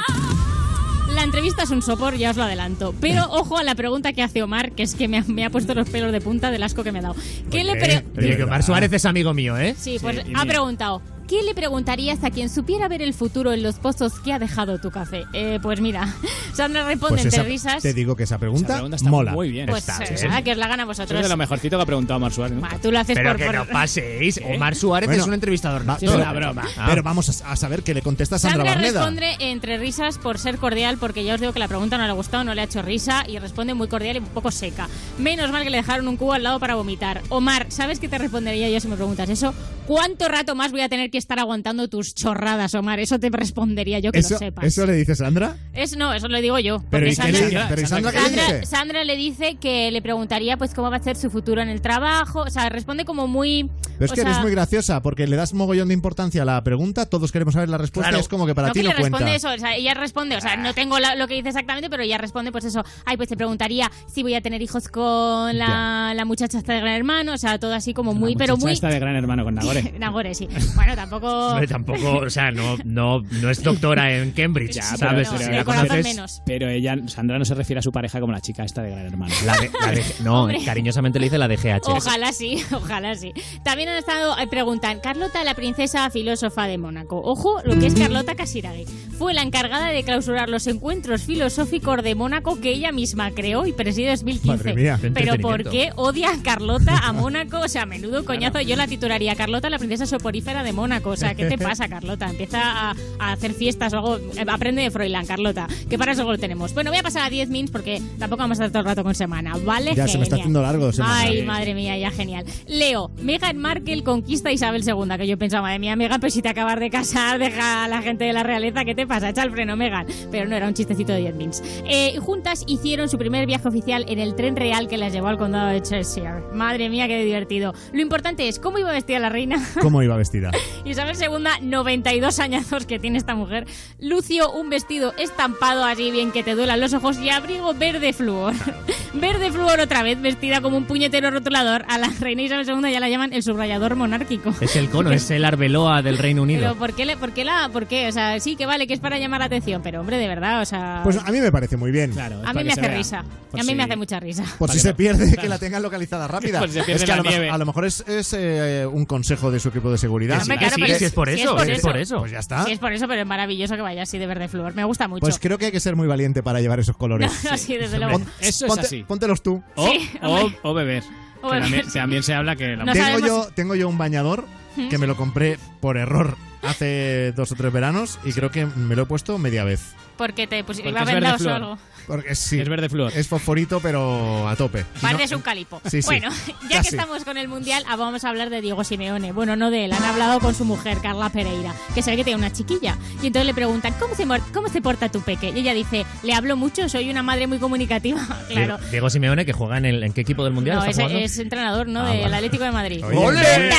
La entrevista es un sopor, ya os lo adelanto. Pero ojo a la pregunta que hace Omar, que es que me ha, me ha puesto los pelos de punta del asco que me ha dado. ¿Qué le pre- Oye, que Omar Suárez es amigo mío, ¿eh? Sí, pues ha preguntado. ¿Qué le preguntarías a quien supiera ver el futuro en los pozos que ha dejado tu café? Eh, pues mira, Sandra responde Pues entre esa- risas. te digo que esa pregunta, Esa pregunta está mola. muy bien. Pues Está eh, bien. nada, que os la gana vosotros. es de lo mejorcito que ha preguntado Mar Suárez. ¿no? Tú lo haces Pero por... que por- no paséis. ¿Eh? Omar Suárez Bueno. es un entrevistador Va, nato. es una broma. Ah. Pero vamos a, a saber qué le contesta Sandra, Sandra Barneda. responde entre risas por ser cordial, porque ya os digo que la pregunta no le ha gustado, no le ha hecho risa y responde muy cordial y un poco seca. Menos mal que le dejaron un cubo al lado para vomitar. Omar, ¿sabes qué te respondería yo si me preguntas eso? ¿Cuánto rato más voy a tener que estar aguantando tus chorradas, Omar? Eso te respondería yo que ¿Eso, lo sepas. ¿Eso le dice Sandra? Es, no, eso lo digo yo. Pero ¿y le Sandra- dice? Pero ¿y Sandra qué le Sandra, dice? Sandra le dice que le preguntaría pues cómo va a ser su futuro en el trabajo. O sea, responde como muy... Pero es o que eres sea, muy graciosa porque le das mogollón de importancia a la pregunta, todos queremos saber la respuesta, Claro. es como que para no ti que no le responde cuenta. eso, o sea, ella responde, o sea, no tengo la- lo que dice exactamente, pero ella responde pues eso, ay, pues te preguntaría si voy a tener hijos con la, la muchacha esta de Gran Hermano, o sea, todo así como muy, pero Muchacha muy... esta de gran hermano con Nagore. Nagore, sí. Bueno, tampoco... Tampoco, o sea, no, no, no es doctora en Cambridge, Ya, ¿sabes? pero menos. Pero ella, Sandra no se refiere a su pareja como la chica esta de gran hermano. La de- la de- no, Hombre. cariñosamente le dice la de GH. Ojalá sí, ojalá sí. También han estado, eh, preguntan, Carlota, la princesa filósofa de Mónaco. Ojo, lo que es Carlota Casiraghi. Fue la encargada de clausurar los encuentros filosóficos de Mónaco que ella misma creó y presidió en 2015. Madre mía. Pero ¿por qué odia a Carlota a Mónaco? O sea, menudo coñazo. Yo la titularía Carlota, la princesa soporífera de Mónaco. O sea, ¿qué te pasa, Carlota? Empieza a, a hacer fiestas o algo. Eh, Aprende de Froilán, Carlota. Que para eso lo tenemos. Bueno, voy a pasar a 10 mins porque tampoco vamos a estar todo el rato con semana, ¿vale? Ya se me está haciendo largo. Ay, madre mía, ya genial. Leo, Meghan Markle conquista Isabel II, que yo pensaba, madre mía, Meghan, pues si te acabas de casar, deja a la gente de la realeza, ¿qué te pasa? Echa el freno, Meghan. Pero no, era un chistecito de 10 mins. Eh, juntas hicieron su primer viaje oficial en el tren real que las llevó al condado de Cheshire. Madre mía, qué divertido. Lo importante es, ¿cómo iba vestida la reina? ¿Cómo iba vestida? Isabel II, 92 añazos que tiene esta mujer, lució un vestido estampado así bien que te duelan los ojos y abrigo verde flúor. verde flúor otra vez, vestida como un puñetero rotulador. A la reina Isabel II ya la llaman el subrayador monárquico. Es el cono, es el arbeloa del Reino Pero Unido. ¿por qué, le, ¿por qué la...? ¿Por qué? O sea, sí que vale, que es para llamar la atención, pero hombre, de verdad, o sea... Pues a mí me parece muy bien. Claro, a mí me hace vea. risa. Por a mí si- me hace mucha risa. Por si se pierde, Claro. que la tengan localizada rápida. Por si se pierde es que a, la lo, mejor- nieve. a lo mejor es, es, eh, un consejo de su equipo de seguridad. Sí, pero si es por si eso, por si es eso. por eso. Pues ya está. Sí, es por eso, pero es maravilloso que vaya así de verde flúor. Me gusta mucho. Pues creo que hay que ser muy valiente para llevar esos colores. No, no, sí, desde luego. Eso es ponte- así. Póntelos tú. O, Sí, o, o beber. O beber, también, se habla que la No tengo, yo, tengo yo un bañador que me lo compré por error hace dos o tres veranos y creo que me lo he puesto media vez. Porque te pues, Porque iba es verde vendados o algo. Porque sí, Es verde flor. es fosforito, pero a tope. Si no- un calipo. Sí, sí. Bueno, ya Casi. que estamos con el Mundial, ah, vamos a hablar de Diego Simeone. Bueno, no de él, han hablado con su mujer, Carla Pereira, que se ve que tiene una chiquilla. Y entonces le preguntan, ¿cómo se, mor- cómo se porta tu peque? Y ella dice, le hablo mucho, soy una madre muy comunicativa. claro. Diego, Diego Simeone, que juega en, el, ¿en qué equipo del Mundial? No, está es, jugando? es entrenador, ¿no? Ah, Del vale. Atlético de Madrid. ¡Ole!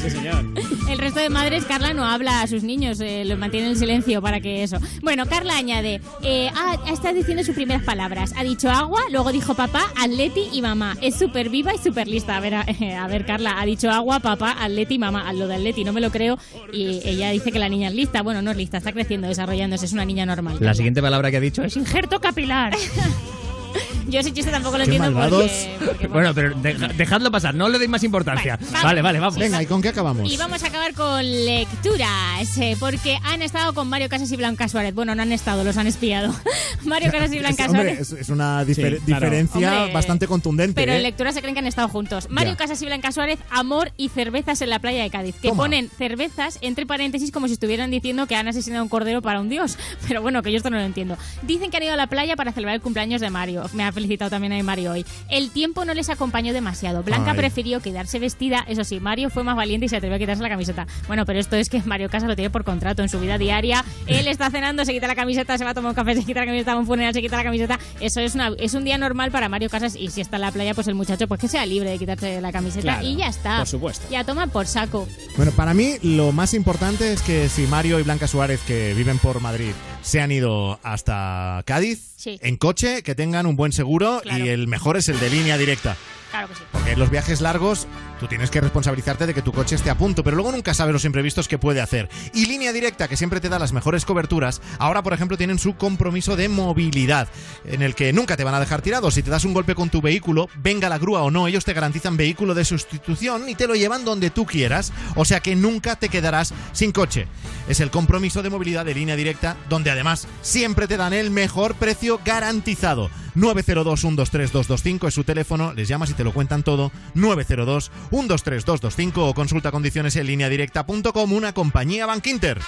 Sí, señor. El resto de madres, Carla no habla a sus niños, eh, los mantiene en silencio para que eso. Bueno, Carla añade, eh, ah, está diciendo sus primeras palabras. Ha dicho agua, luego dijo papá, atleti y mamá. Es súper viva y súper lista. A ver, a, a ver, Carla, ha dicho agua, papá, atleti y mamá. A lo de atleti no me lo creo. Y ella dice que la niña es lista. Bueno, no es lista, está creciendo, desarrollándose, es una niña normal. La siguiente palabra que ha dicho es Injerto capilar. Yo ese chiste tampoco lo Qué entiendo porque... porque, Bueno, pero deja- dejadlo pasar, no le deis más importancia. Vale, vale, vamos. Venga, ¿y con qué acabamos? Y vamos a acabar con lecturas, eh, porque han estado con Mario Casas y Blanca Suárez. Bueno, no han estado, los han espiado. Mario Casas y Blanca Es- hombre, Suárez. es, es una difer- Sí, claro. diferencia Hombre, bastante contundente. Pero ¿eh? en lectura se creen que han estado juntos. Mario Ya. Casas y Blanca Suárez, amor y cervezas en la playa de Cádiz. Que Toma. ponen cervezas entre paréntesis como si estuvieran diciendo que han asesinado a un cordero para un dios. Pero bueno, que yo esto no lo entiendo. Dicen que han ido a la playa para celebrar el cumpleaños de Mario. Me ha felicitado también a Mario hoy. El tiempo no les acompañó demasiado. Blanca Ay. prefirió quedarse vestida. Eso sí, Mario fue más valiente y se atrevió a quitarse la camiseta. Bueno, pero esto es que Mario Casas lo tiene por contrato en su vida diaria. Él está cenando, se quita la camiseta, se va a tomar un café, se quita la camiseta, va a un funeral, se quita la camiseta. Eso es, una, es un día normal para Mario Casas y si está en la playa, pues el muchacho, pues que sea libre de quitarse la camiseta Claro, y ya está. por supuesto. Ya toma por saco. Bueno, para mí lo más importante es que si Mario y Blanca Suárez, que viven por Madrid, se han ido hasta Cádiz Sí. en coche, que tengan un buen seguro Claro. y el mejor es el de línea directa. Claro que sí. Porque en los viajes largos tú tienes que responsabilizarte de que tu coche esté a punto, pero luego nunca sabes los imprevistos que puede hacer. Y línea directa, que siempre te da las mejores coberturas, ahora por ejemplo tienen su compromiso de movilidad, en el que nunca te van a dejar tirado. Si te das un golpe con tu vehículo, venga la grúa o no, ellos te garantizan vehículo de sustitución y te lo llevan donde tú quieras. O sea que nunca te quedarás sin coche. Es el compromiso de movilidad de línea directa, donde además siempre te dan el mejor precio garantizado. 902-123-225 es su teléfono, les llamas y te lo cuentan todo. 902-123-225 o consulta condiciones en línea directa.com, una compañía Bankinter.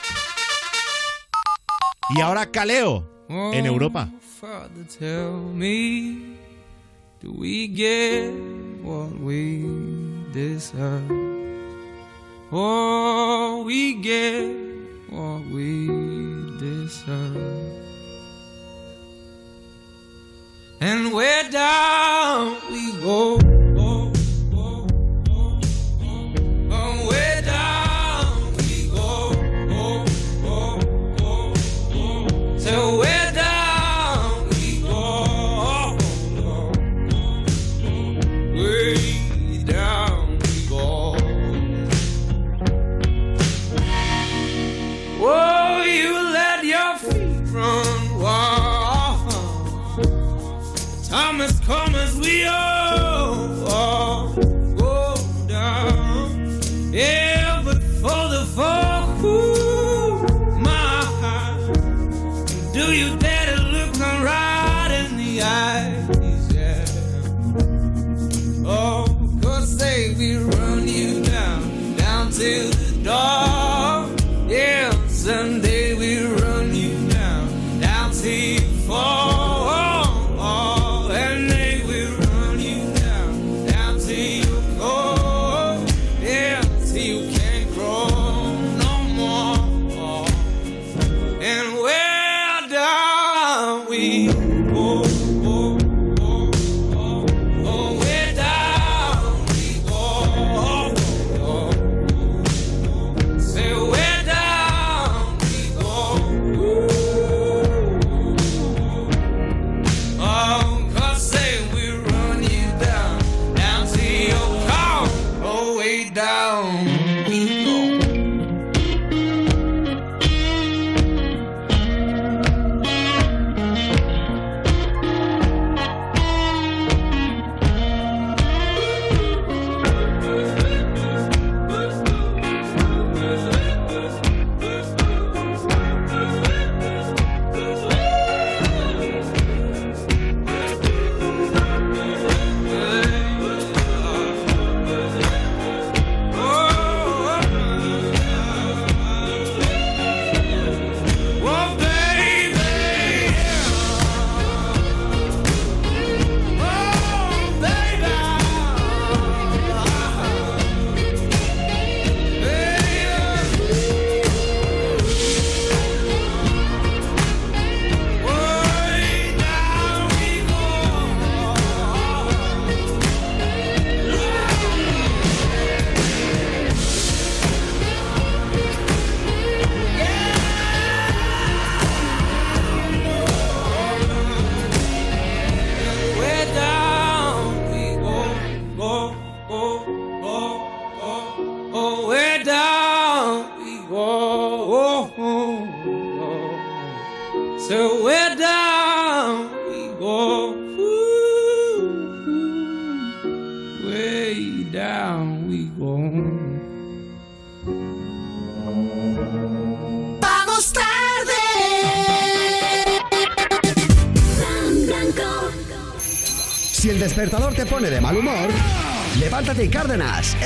Y ahora Caleo, en Europa. Tell me, do we get what we deserve? And where down we go? Oh, where down we go? Oh, oh, oh, oh. So where Time has come as we all, all go down. Yeah, but for the fall, ooh, my heart. Do you dare to look them right in the eyes? Yeah. Oh, cause they will run you down, down to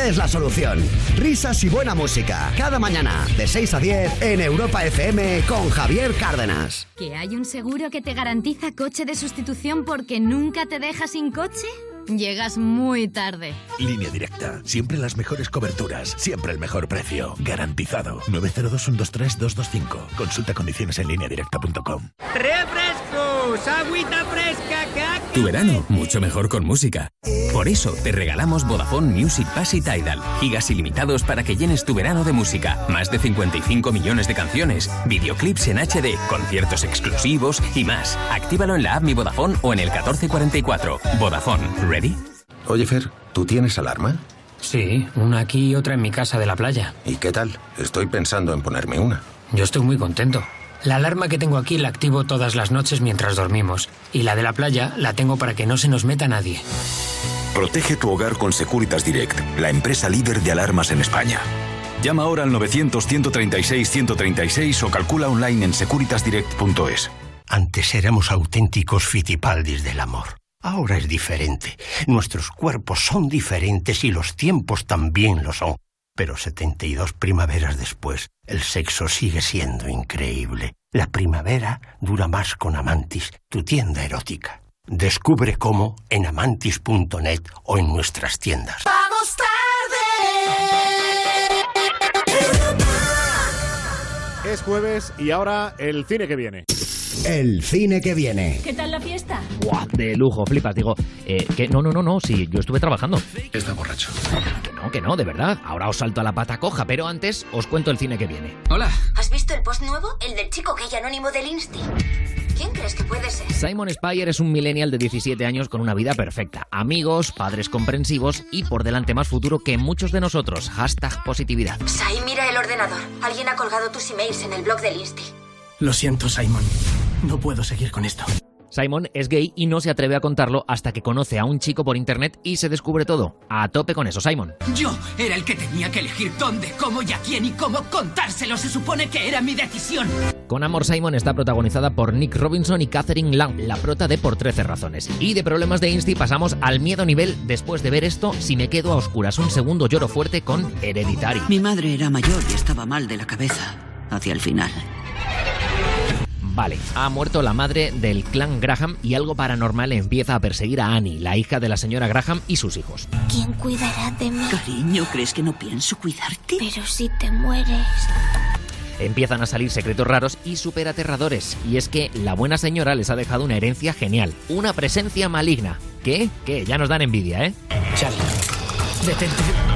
es la solución. Risas y buena música, cada mañana, de 6 a 10, en Europa FM con Javier Cárdenas. ¿Que hay un seguro que te garantiza coche de sustitución porque nunca te deja sin coche? Llegas muy tarde. Línea directa. Siempre las mejores coberturas. Siempre el mejor precio. Garantizado. 902-123-225. Consulta condiciones en lineadirecta.com. ¡Refrescos! ¡Agüita fresca, caca! Tu verano, mucho mejor con música. Por eso te regalamos Vodafone Music Pass y Tidal. Gigas ilimitados para que llenes tu verano de música. Más de 55 millones de canciones, videoclips en HD, conciertos exclusivos y más. Actívalo en la app Mi Vodafone o en el 1444. Vodafone, ¿ready? Oye, Fer, ¿tú tienes alarma? Sí, una aquí y otra en mi casa de la playa. ¿Y qué tal? Estoy pensando en ponerme una. Yo estoy muy contento. La alarma que tengo aquí la activo todas las noches mientras dormimos. Y la de la playa la tengo para que no se nos meta nadie. Protege tu hogar con Securitas Direct, la empresa líder de alarmas en España. Llama ahora al 900-136-136 o calcula online en securitasdirect.es. Antes éramos auténticos fitipaldis del amor. Ahora es diferente. Nuestros cuerpos son diferentes y los tiempos también lo son. Pero 72 primaveras después, el sexo sigue siendo increíble. La primavera dura más con Amantis, tu tienda erótica. Descubre cómo en amantis.net o en nuestras tiendas. Vamos tarde. Es jueves y ahora el cine que viene. El cine que viene. ¿Qué tal la fiesta? Buah, de lujo, flipas. Digo, eh, que no, no, no, no, sí, yo estuve trabajando. Está borracho. Que no, que no, de verdad. Ahora os salto a la pata coja, pero antes os cuento el cine que viene. Hola. ¿Has visto el post nuevo? El del chico gay anónimo del Insti. ¿Quién crees que puede ser? Simon Spire es un millennial de 17 años con una vida perfecta. Amigos, padres comprensivos y por delante más futuro que muchos de nosotros. Hashtag positividad. Sai, mira el ordenador. Alguien ha colgado tus emails en el blog del Insti. Lo siento, Simon. No puedo seguir con esto. Simon es gay y no se atreve a contarlo hasta que conoce a un chico por internet y se descubre todo. A tope con eso, Simon. Yo era el que tenía que elegir dónde, cómo y a quién y cómo contárselo. Se supone que era mi decisión. Con Amor Simon está protagonizada por Nick Robinson y Catherine Lang, la prota de Por 13 razones. Y de problemas de Insti pasamos al miedo nivel después de ver esto si me quedo a oscuras. Un segundo lloro fuerte con Hereditary. Mi madre era mayor y estaba mal de la cabeza hacia el final. Vale, ha muerto la madre del clan Graham y algo paranormal empieza a perseguir a Annie, la hija de la señora Graham y sus hijos. ¿Quién cuidará de mí? Cariño, ¿crees que no pienso cuidarte? Pero si te mueres. Empiezan a salir secretos raros y súper aterradores. Y es que la buena señora les ha dejado una herencia genial, una presencia maligna. ¿Qué? ¿Qué? Ya nos dan envidia, ¿eh? Charlie, detente.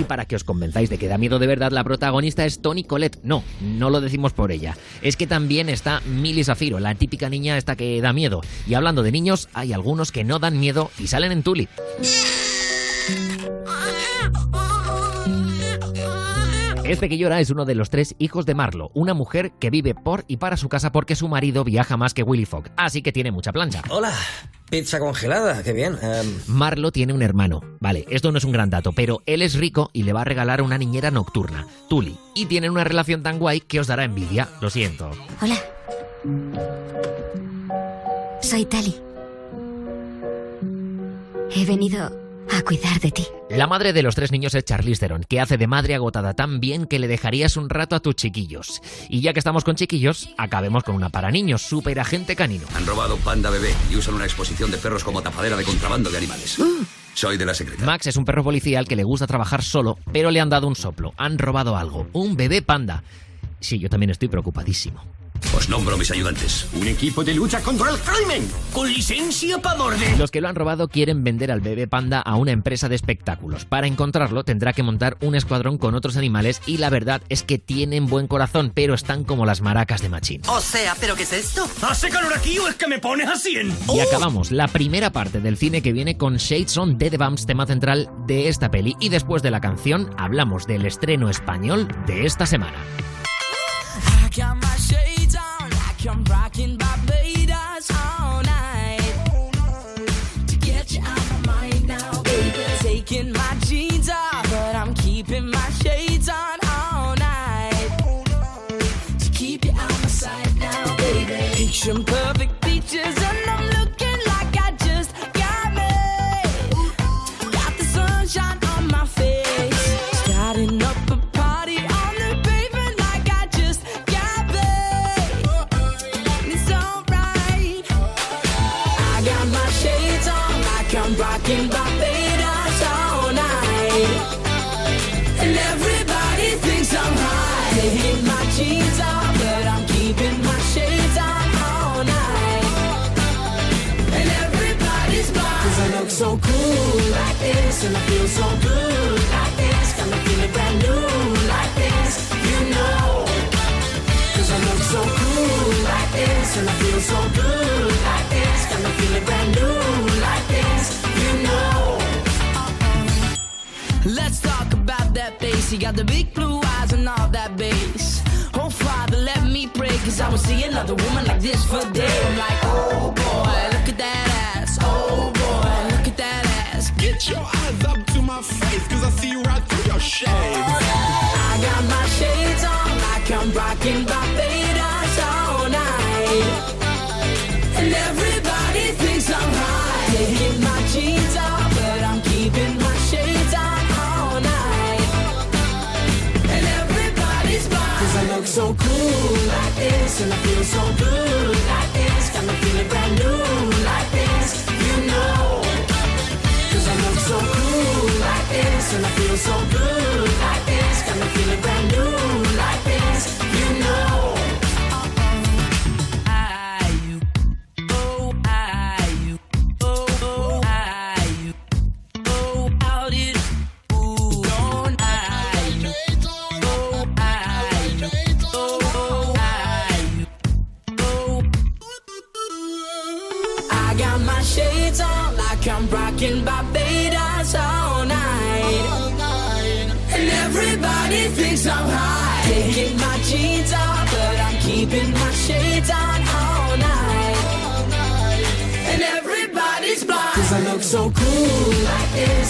Y para que os convenzáis de que da miedo de verdad, la protagonista es Tony Colette. No, no lo decimos por ella. Es que también está Millie Zafiro, la típica niña esta que da miedo. Y hablando de niños, hay algunos que no dan miedo y salen en Tulip. Este que llora es uno de los tres hijos de Marlo, una mujer que vive por y para su casa porque su marido viaja más que Willy Fogg, así que tiene mucha plancha. Hola, pizza congelada, qué bien. Em, Marlo tiene un hermano. Vale, esto no es un gran dato, pero él es rico y le va a regalar una niñera nocturna, Tuli. Y tienen una relación tan guay que os dará envidia. Lo siento. Hola. Soy Tali. He venido a cuidar de ti. La madre de los tres niños es Charlize Theron, que hace de madre agotada tan bien que le dejarías un rato a tus chiquillos. Y ya que estamos con chiquillos, acabemos con una para niños, super agente canino. Han robado Panda Bebé y usan una exposición de perros como tapadera de contrabando de animales. Soy de la secreta. Max es un perro policía al que le gusta trabajar solo, pero le han dado un soplo. Han robado algo. Un bebé panda. Sí, yo también estoy preocupadísimo. Os nombro mis ayudantes. Un equipo de lucha contra el crimen, con licencia para morder. Los que lo han robado quieren vender al bebé panda a una empresa de espectáculos. Para encontrarlo tendrá que montar un escuadrón con otros animales y la verdad es que tienen buen corazón, pero están como las maracas de Machín. O sea, ¿pero qué es esto? ¿Hace calor aquí o es que me pones a 100? Y acabamos la primera parte del cine que viene con Shades on Dead Bumps, tema central de esta peli. Y después de la canción hablamos del estreno español de esta semana. I got my I'm rocking Barbados all night. To get you out my mind now, baby. Taking my jeans off, but I'm keeping my shades on all night. To keep you out my sight now, baby. Picture perfect Let's talk about that bass. He got the big blue eyes and all that bass. Oh, Father, let me pray, cause I won't see another woman like this for days. I'm like, oh boy, look at that ass. Oh boy, look at that ass. Get your eyes up to my face, cause I see right through your shades. I got my shades on like I'm rocking Barbados and I feel so good like this. Got me feeling brand new like this, you know. Cause I look so cool like this, and I feel so good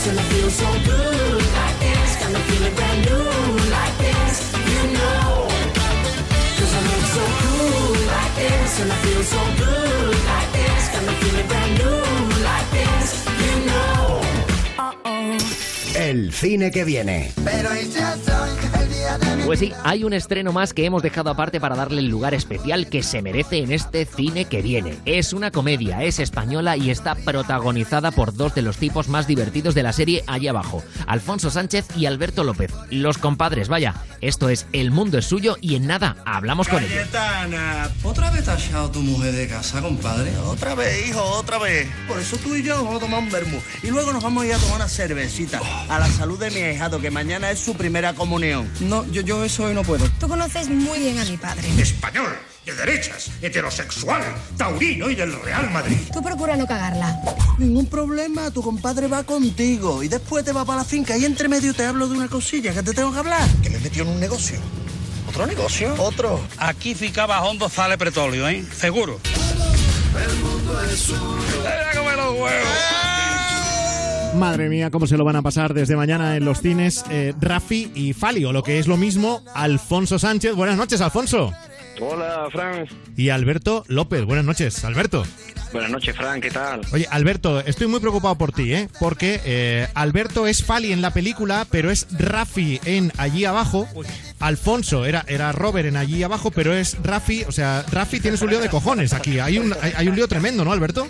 like this, and I feel so good like this. Got me feeling brand new like this, you know. Cause I look so cool like this, and I feel so good like this. Got me feeling brand new like this, you know. El cine que viene. Pero y Pues sí, hay un estreno más que hemos dejado aparte para darle el lugar especial que se merece en este cine que viene. Es una comedia, es española y está protagonizada por dos de los tipos más divertidos de la serie allí abajo, Alfonso Sánchez y Alberto López, los compadres, vaya. Esto es El mundo es suyo y en nada hablamos con ellos. Cayetana, ¿otra vez te has echado tu mujer de casa, compadre? Otra vez, hijo, otra vez. Por eso tú y yo nos vamos a tomar un vermú. Y luego nos vamos a ir a tomar una cervecita. A la salud de mi ahijado, que mañana es su primera comunión. No, yo, yo eso hoy no puedo. Tú conoces muy bien a mi padre. Español, de derechas, heterosexual, taurino y del Real Madrid. Tú procura no cagarla. Ningún problema, tu compadre va contigo. Y después te va para la finca y entre medio te hablo de una cosilla que te tengo que hablar. Que me metió en un negocio. ¿Otro negocio? Otro. Aquí ficaba hondo sale petróleo, ¿eh? Seguro. El mundo es suyo. los huevos! Madre mía, cómo se lo van a pasar desde mañana en los cines eh, Rafi y Fali, o lo que es lo mismo, Alfonso Sánchez. Buenas noches, Alfonso. Hola, Fran. Y Alberto López. Buenas noches, Alberto. Buenas noches, Fran, ¿qué tal? Oye, Alberto, estoy muy preocupado por ti, ¿eh? Porque eh, Alberto es Fali en la película, pero es Rafi en Allí Abajo. Alfonso era, era Robert en Allí Abajo, pero es Rafi. O sea, Rafi tienes un lío de cojones aquí. Hay un, hay, hay un lío tremendo, ¿no, Alberto?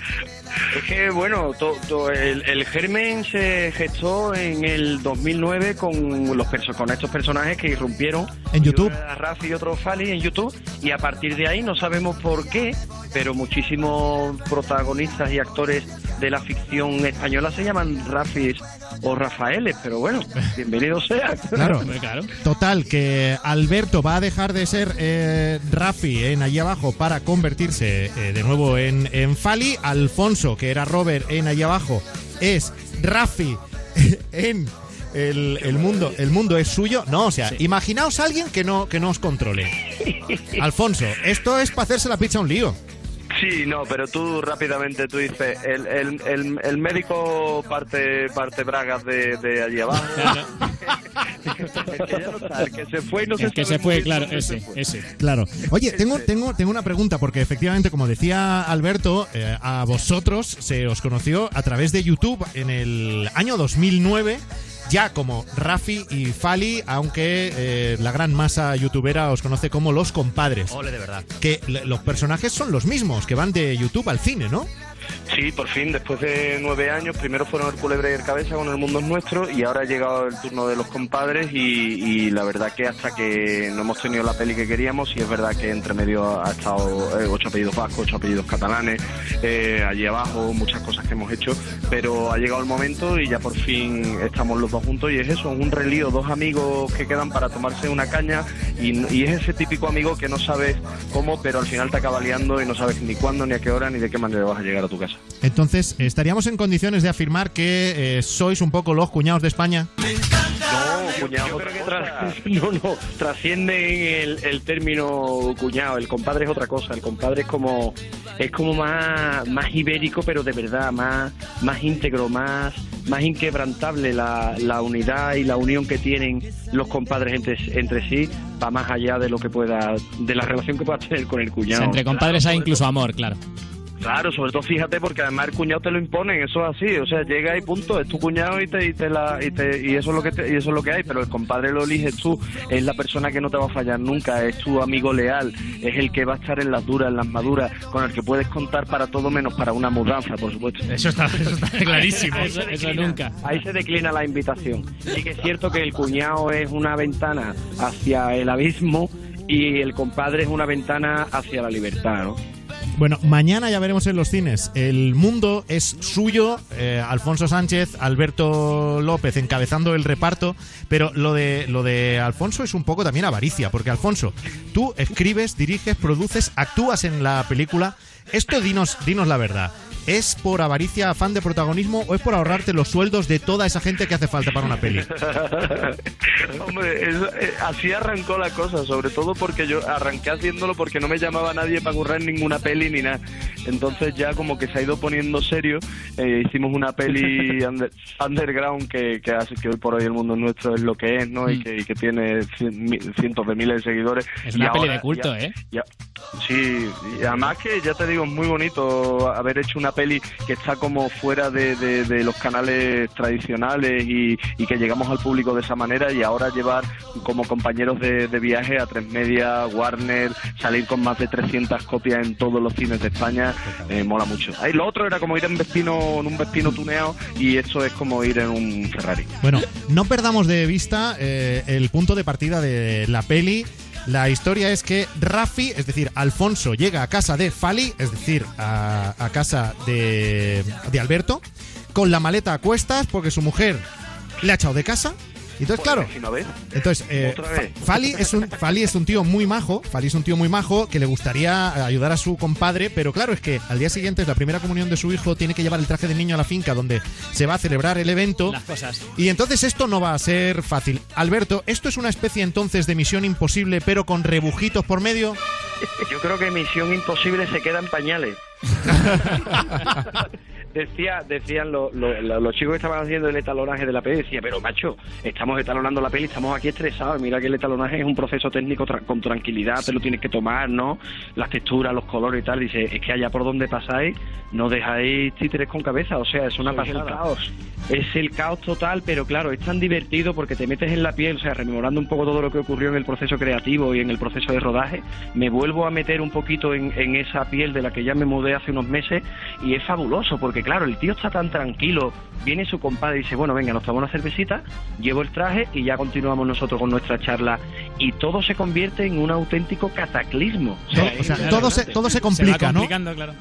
Es que, bueno, to- to- el, el germen se gestó en el 2009 con, los perso- con estos personajes que irrumpieron. En YouTube. Rafi y otro Fali en YouTube. Y a partir de ahí, no sabemos por qué, pero muchísimos protagonistas y actores de la ficción española se llaman Rafis o Rafaeles. Pero bueno, bienvenido sea. Claro. Total, que Alberto va a dejar de ser eh, Rafi en allí abajo para convertirse eh, de nuevo en, en Fali. Alfonso, que era Robert en allí abajo, es Rafi en el, el mundo, el mundo es suyo. No, o sea, imaginaos a alguien que no, que no os controle. Alfonso, esto es para hacerse la pizza un lío. Sí, no, pero tú rápidamente tú dices, el, el, el, el médico parte, parte bragas de, de allí abajo. que el se fue y no se El que se fue, claro, ese, se fue. ese. Claro. Oye, tengo, tengo, tengo una pregunta, porque efectivamente, como decía Alberto, eh, a vosotros se os conoció a través de YouTube en el año 2009. Ya como Rafi y Fali, aunque eh, la gran masa youtubera os conoce como los compadres. Ole, de verdad. Que los personajes son los mismos, que van de YouTube al cine, ¿no? Sí, por fin, después de nueve años, primero fueron el Culebre y el Cabeza con El Mundo es Nuestro y ahora ha llegado el turno de los compadres y, la verdad que hasta que no hemos tenido la peli que queríamos y es verdad que entre medio ha estado eh, ocho apellidos vascos, ocho apellidos catalanes, eh, allí abajo, muchas cosas que hemos hecho, pero ha llegado el momento y ya por fin estamos los dos juntos y es eso, un relío, dos amigos que quedan para tomarse una caña y es ese típico amigo que no sabes cómo, pero al final te acaba liando y no sabes ni cuándo, ni a qué hora, ni de qué manera vas a llegar a tu casa. Entonces, ¿estaríamos en condiciones de afirmar que eh, sois un poco los cuñados de España? No, cuñado. no, no, trasciende el, el término cuñado. El compadre es otra cosa. El compadre es como es como más, más ibérico, pero de verdad, más, más íntegro, más, más inquebrantable la, la unidad y la unión que tienen los compadres entre, entre sí va más allá de lo que pueda, de la relación que puedas tener con el O cuñado. sea, entre compadres hay incluso amor, claro. Claro, sobre todo fíjate porque además el cuñado te lo imponen, eso es así, o sea, llega y punto, es tu cuñado y te, y te la y, te- y eso es lo que te- y eso es lo que hay, pero el compadre lo eliges tú, es la persona que no te va a fallar nunca, es tu amigo leal, es el que va a estar en las duras, en las maduras, con el que puedes contar para todo menos para una mudanza, por supuesto. Eso está, eso está clarísimo. Eso- eso nunca. Ahí se declina la invitación. Sí que es cierto que el cuñado es una ventana hacia el abismo y el compadre es una ventana hacia la libertad, ¿no? Bueno, mañana ya veremos en los cines. El mundo es suyo. eh, Alfonso Sánchez, Alberto López encabezando el reparto. Pero lo de, lo de Alfonso es un poco también avaricia. Porque Alfonso, tú escribes, diriges, produces, actúas en la película. Esto dinos, dinos la verdad. ¿Es por avaricia, afán de protagonismo o es por ahorrarte los sueldos de toda esa gente que hace falta para una peli? Hombre, eso, eh, así arrancó la cosa, sobre todo porque yo arranqué haciéndolo porque no me llamaba nadie para currar ninguna peli ni nada. Entonces ya como que se ha ido poniendo serio, eh, hicimos una peli under- underground que, que hace que hoy por hoy el mundo nuestro es lo que es, ¿no? Y, que, y que tiene cien- mi- cientos de miles de seguidores. Mm. Es Y una peli ahora de culto, ya- ¿eh? ya- sí, y además que ya te digo, es muy bonito haber hecho una peli que está como fuera de, los canales tradicionales y, y que llegamos al público de esa manera y ahora llevar como compañeros de, de viaje a Tres Media, Warner, salir con más de 300 copias en todos los cines de España, eh, mola mucho. Ahí lo otro era como ir en Vespino, en un Vespino tuneado y esto es como ir en un Ferrari. Bueno, no perdamos de vista eh, el punto de partida de la peli. La historia es que Rafi, es decir, Alfonso, llega a casa de Fali, es decir, a, casa de, de Alberto, con la maleta a cuestas porque su mujer le ha echado de casa. Entonces, claro, entonces, eh, Fali es un Fali es un tío muy majo, Fali es un tío muy majo que le gustaría ayudar a su compadre, pero claro es que al día siguiente es la primera comunión de su hijo, tiene que llevar el traje de niño a la finca donde se va a celebrar el evento. Las cosas. Y entonces esto no va a ser fácil. Alberto, ¿esto es una especie entonces de misión imposible pero con rebujitos por medio? Yo creo que Misión Imposible se queda en pañales. Decía, decían lo- lo- lo- los chicos que estaban haciendo el etalonaje de la peli, decía, pero macho, estamos etalonando la peli, estamos aquí estresados, mira que el etalonaje es un proceso técnico tra- con tranquilidad, te lo tienes que tomar, ¿no? Las texturas, los colores y tal, dice, es que allá por donde pasáis, no dejáis títeres con cabeza, o sea, es una Sois el pasada. caos. Es el caos total, pero claro, es tan divertido porque te metes en la piel, o sea, rememorando un poco todo lo que ocurrió en el proceso creativo y en el proceso de rodaje, me vuelvo a meter un poquito en, en esa piel de la que ya me mudé hace unos meses y es fabuloso porque claro, el tío está tan tranquilo, viene su compadre y dice, bueno, venga, nos tomamos una cervecita, llevo el traje y ya continuamos nosotros con nuestra charla y todo se convierte en un auténtico cataclismo. O sea, todo se, todo se complica, ¿no? complicando, claro.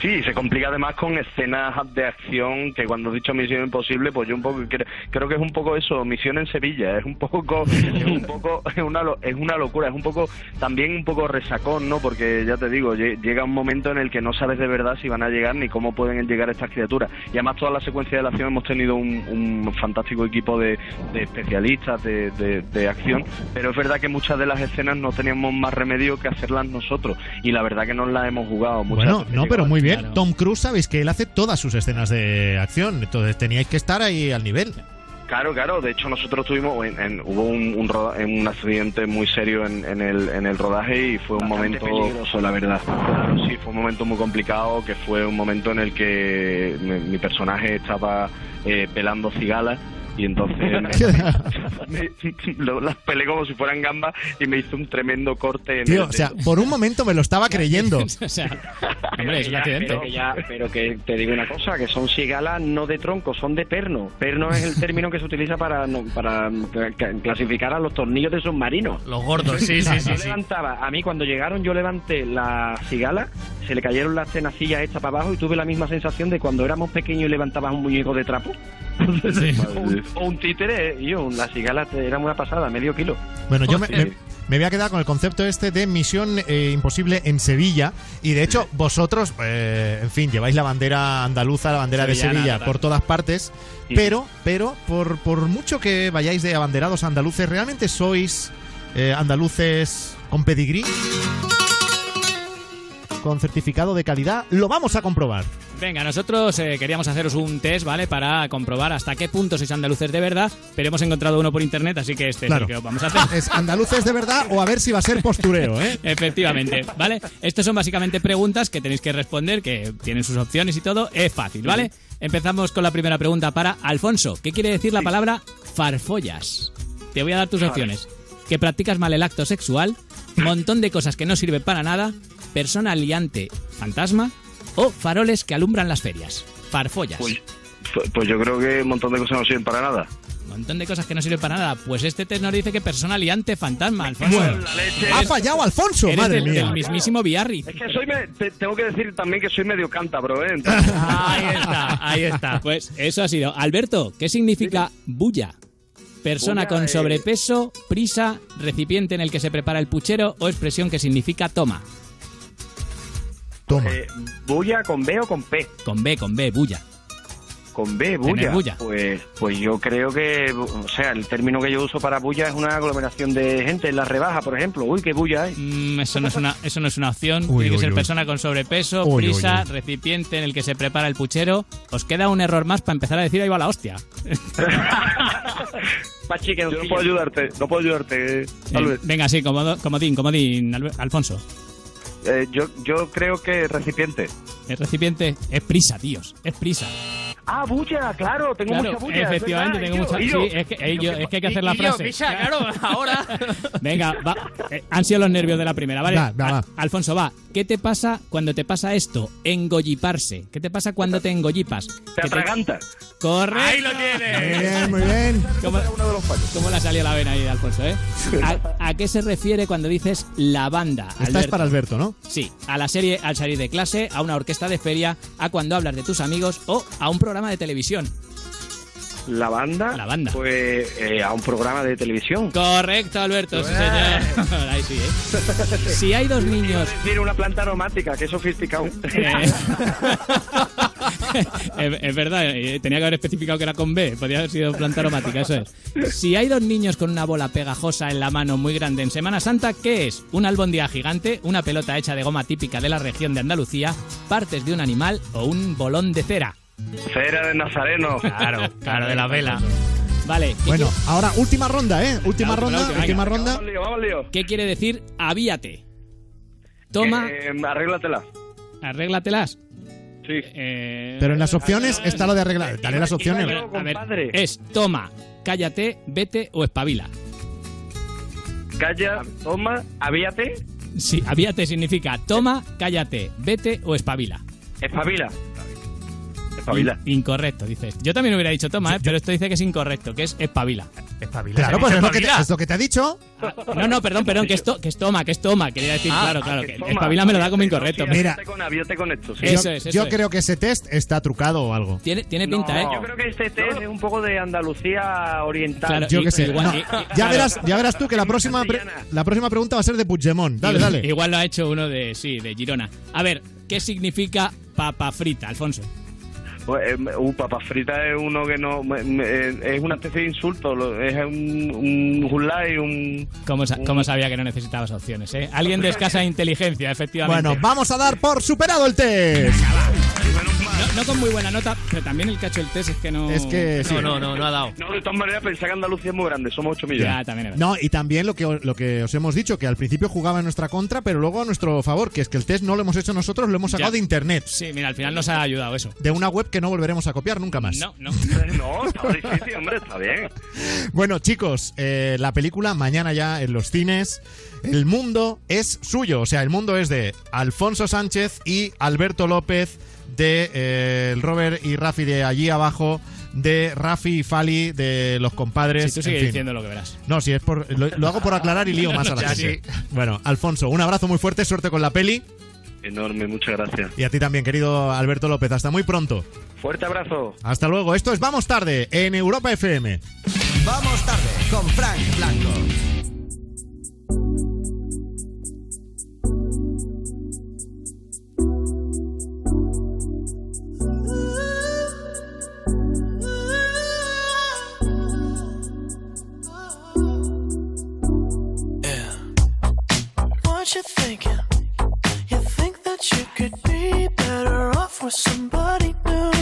Sí, se complica además con escenas de acción que cuando he dicho Misión Imposible, pues yo un poco creo, creo que es un poco eso, Misión en Sevilla, es un poco es un poco es una es una locura, es un poco también un poco resacón, ¿no? Porque ya te digo, lle- llega un momento en el que no sabes de verdad si van a llegar ni cómo pueden llegar estas criaturas. Y además toda la secuencia de la acción hemos tenido un, un fantástico equipo de, de especialistas de, de- de acción, pero es verdad que muchas de las escenas no teníamos más remedio que hacerlas nosotros y la verdad que nos las hemos jugado. Muchas Bueno, no, pero muy bien. Tom Cruise, sabéis que él hace todas sus escenas de acción, entonces teníais que estar ahí al nivel. Claro, claro. De hecho, nosotros tuvimos, en- en- hubo un, un, roda- un accidente muy serio en, en el, en el rodaje y fue un Bastante momento peligroso, la verdad. Claro, sí, fue un momento muy complicado, que fue un momento en el que mi, mi personaje estaba eh, pelando cigalas y entonces me- lo- las pelé como si fueran gambas y me hizo un tremendo corte en Tío, el o sea, por un momento me lo estaba creyendo. Hombre, es un accidente. Pero que, ya, pero que te digo una cosa, que son cigalas no de tronco, son de perno. Perno es el término que se utiliza para, no- para cla- cla- clasificar a los tornillos de submarinos. Los gordos, sí, sí, sí, Yo sí. levantaba, a mí cuando llegaron yo levanté la cigala, se le cayeron las tenacillas estas para abajo y tuve la misma sensación de cuando éramos pequeños y levantabas un muñeco de trapo. o, un, o un títere, y yo, la cigala te- era una pasada, medio kilo. Bueno, yo me, Sí. me- me voy a quedar con el concepto este de Misión eh, Imposible en Sevilla. Y de hecho, vosotros, eh, en fin, lleváis la bandera andaluza, la bandera de Sevilla total. por todas partes. Pero, pero, por, por mucho que vayáis de abanderados andaluces, ¿realmente sois eh, andaluces con pedigrí? Con certificado de calidad. Lo vamos a comprobar. Venga, nosotros eh, queríamos haceros un test, ¿vale? Para comprobar hasta qué punto sois andaluces de verdad, pero hemos encontrado uno por internet, así que este Claro. es el que vamos a hacer. ¿Es andaluces de verdad o a ver si va a ser postureo, eh? Efectivamente, ¿vale? Estos son básicamente preguntas que tenéis que responder, que tienen sus opciones y todo. Es fácil, ¿vale? Empezamos con la primera pregunta para Alfonso. ¿Qué quiere decir la palabra farfollas? Te voy a dar tus opciones. Que practicas mal el acto sexual, montón de cosas que no sirven para nada, persona liante fantasma o faroles que alumbran las ferias. Farfollas. Pues, pues yo creo que un montón de cosas no sirven para nada. montón de cosas que no sirven para nada. Pues este test nos dice que persona liante fantasma, Alfonso. Bueno, ha fallado Alfonso, Eres madre del, mía. del mismísimo Biarritz. Es que soy, me- te- tengo que decir también que soy medio cántabro, ¿eh? Entonces- Ahí está, ahí está. Pues eso ha sido. Alberto, ¿qué significa bulla? Persona Bulla, con sobrepeso, prisa, recipiente en el que se prepara el puchero o expresión que significa toma. Toma. Eh, ¿Bulla con B o con P? Con B, con B, bulla. Con B, Tener bulla. bulla. Pues, pues yo creo que, o sea, el término que yo uso para bulla es una aglomeración de gente en la rebaja, por ejemplo. Uy, qué bulla hay. Mm, eso, no es una, eso no es una opción. Uy, Tiene que uy, ser uy. persona con sobrepeso, prisa, uy. recipiente en el que se prepara el puchero. Os queda un error más para empezar a decir ahí va la hostia. Pachi, que no puedo ayudarte, no puedo ayudarte. Eh, Albert. venga, sí, comodín, comodín, Alfonso. Eh, yo, yo creo que recipiente. El recipiente es prisa, tíos. Es prisa. Ah, bulla, claro, tengo Claro, mucha bulla. es efectivamente, verdad. tengo mucha. Sí, es que, eh, yo- es que hay que hacer la frase. pisa, claro, ahora. Venga, va. Eh, han sido los nervios de la primera, ¿vale? Va, va, va. A- Alfonso, va. ¿Qué te pasa cuando te pasa esto? Engolliparse. ¿Qué te pasa cuando te engollipas? Te atraganta. Corre. Ahí lo tienes. Muy bien, muy bien. ¿Cómo, cómo le ha salido la vena ahí, Alfonso, eh? ¿A, a qué se refiere cuando dices la banda? Esta es para Alberto, ¿no? Sí, a la serie al salir de clase, a una orquesta de feria, a cuando hablas de tus amigos o a un programa de televisión. La banda. La banda. Pues eh, a un programa de televisión. Correcto, Alberto, sí, señor. Ahí sí, ¿eh? Si hay dos niños Tiene una planta aromática, que sofisticado. Eh, es, es verdad, tenía que haber especificado que era con B, podría haber sido planta aromática, eso es. Si hay dos niños con una bola pegajosa en la mano muy grande en Semana Santa, ¿qué es? ¿Un albondía gigante, una pelota hecha de goma típica de la región de Andalucía, partes de un animal o un bolón de cera? Cera de Nazareno. Claro, claro, de la vela. Vale, ¿qué, Bueno, ahora última ronda, ¿eh? Última ronda, última, ronda. Vamos lío, vamos lío. quiere- qué quiere decir avíate? Toma, Eh, arréglatela. arréglatelas. Sí. Eh, Pero en las opciones está lo de arreglar. Dale las opciones. A ver, es toma, cállate, vete o espabila. Calla, toma. Avíate, Sí, avíate significa toma, cállate, vete o espabila. espabila. Espabila. In- incorrecto, dices. Yo también hubiera dicho toma, ¿eh? pero esto dice que es incorrecto, que es espabila. Espabila. Claro, pues es lo, que te, es lo que te ha dicho. No, no, perdón, perdón, que es, to- que es toma, que es toma. Quería decir, Ah, claro, ah, claro. que Que espabila me lo da como incorrecto. Mira. Aviate con, aviate con esto, sí. Eso yo es, eso yo es. creo que ese test está trucado o algo. Tiene, tiene pinta, ¿eh? Yo creo que este test es un poco de Andalucía oriental. Claro, Yo que sé. igual- No, y- y- ya, claro. verás, ya verás tú que la próxima, pre- la próxima pregunta va a ser de Puigdemont. Dale, Igual- dale. Igual lo ha hecho uno de, sí, de Girona. A ver, ¿qué significa papa frita, Alfonso? Pues, eh, uh, papa frita es uno que no. me- me- eh, es una especie de insulto. lo- Es un, un hulai, un. ¿Cómo, sa- cómo sabía que no necesitabas opciones, eh? Alguien de escasa inteligencia, efectivamente. Bueno, vamos a dar por superado el test. No, no con muy buena nota, pero también el cacho del test es que no... Es que sí. no, no, no ha dado. No, de todas maneras, pensá que Andalucía es muy grande. Somos 8 millones. Ya, también es. No, y también lo que, lo que os hemos dicho, que al principio jugaba en nuestra contra, pero luego a nuestro favor, que es que el test no lo hemos hecho nosotros, lo hemos sacado Ya. de internet. Sí, mira, al final nos ha ayudado eso. De una web que no volveremos a copiar nunca más. No, no. No, está difícil, hombre, está bien. Bueno, chicos, eh, la película mañana ya en los cines. El mundo es suyo, o sea, el mundo es de Alfonso Sánchez y Alberto López, de eh, Robert y Rafi de allí abajo, de Rafi y Fali de los compadres. Si tú sigues en fin. diciendo lo que verás. No, si es por. Lo, lo hago por aclarar y lío más a la gente. Bueno, Alfonso, un abrazo muy fuerte, suerte con la peli. Enorme, muchas gracias. Y a ti también, querido Alberto López. Hasta muy pronto. Fuerte abrazo. Hasta luego. Esto es Vamos Tarde en Europa FM. Vamos tarde con Frank Blanco. With somebody new?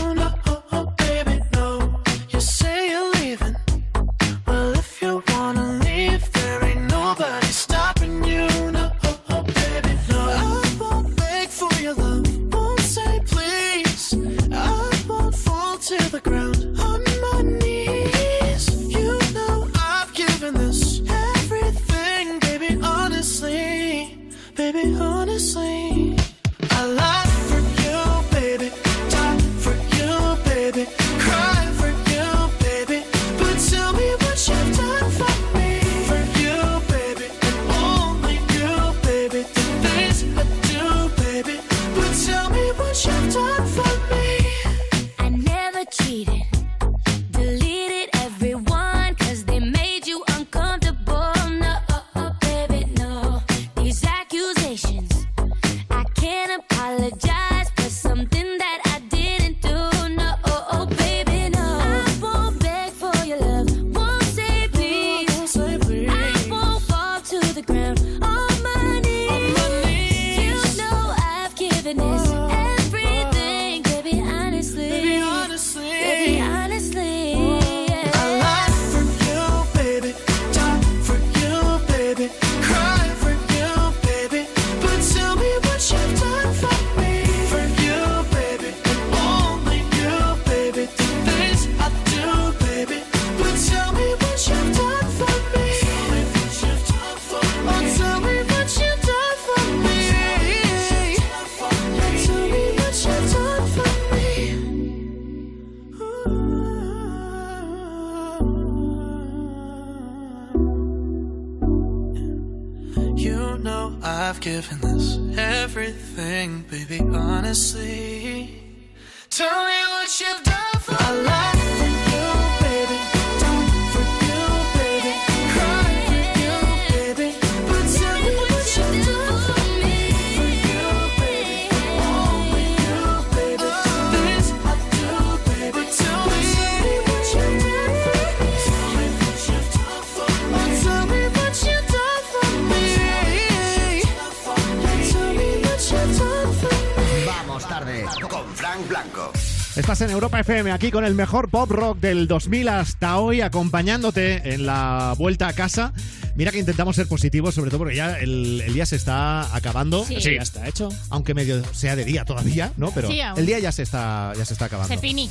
Europa FM aquí con el mejor pop rock del 2000 hasta hoy, acompañándote en la vuelta a casa. Mira que intentamos ser positivos, sobre todo porque ya el, el día se está acabando. Sí. Sí, ya está hecho. Aunque medio sea de día todavía, ¿no? Pero Sí, el día ya se está, ya se está acabando. Se fini.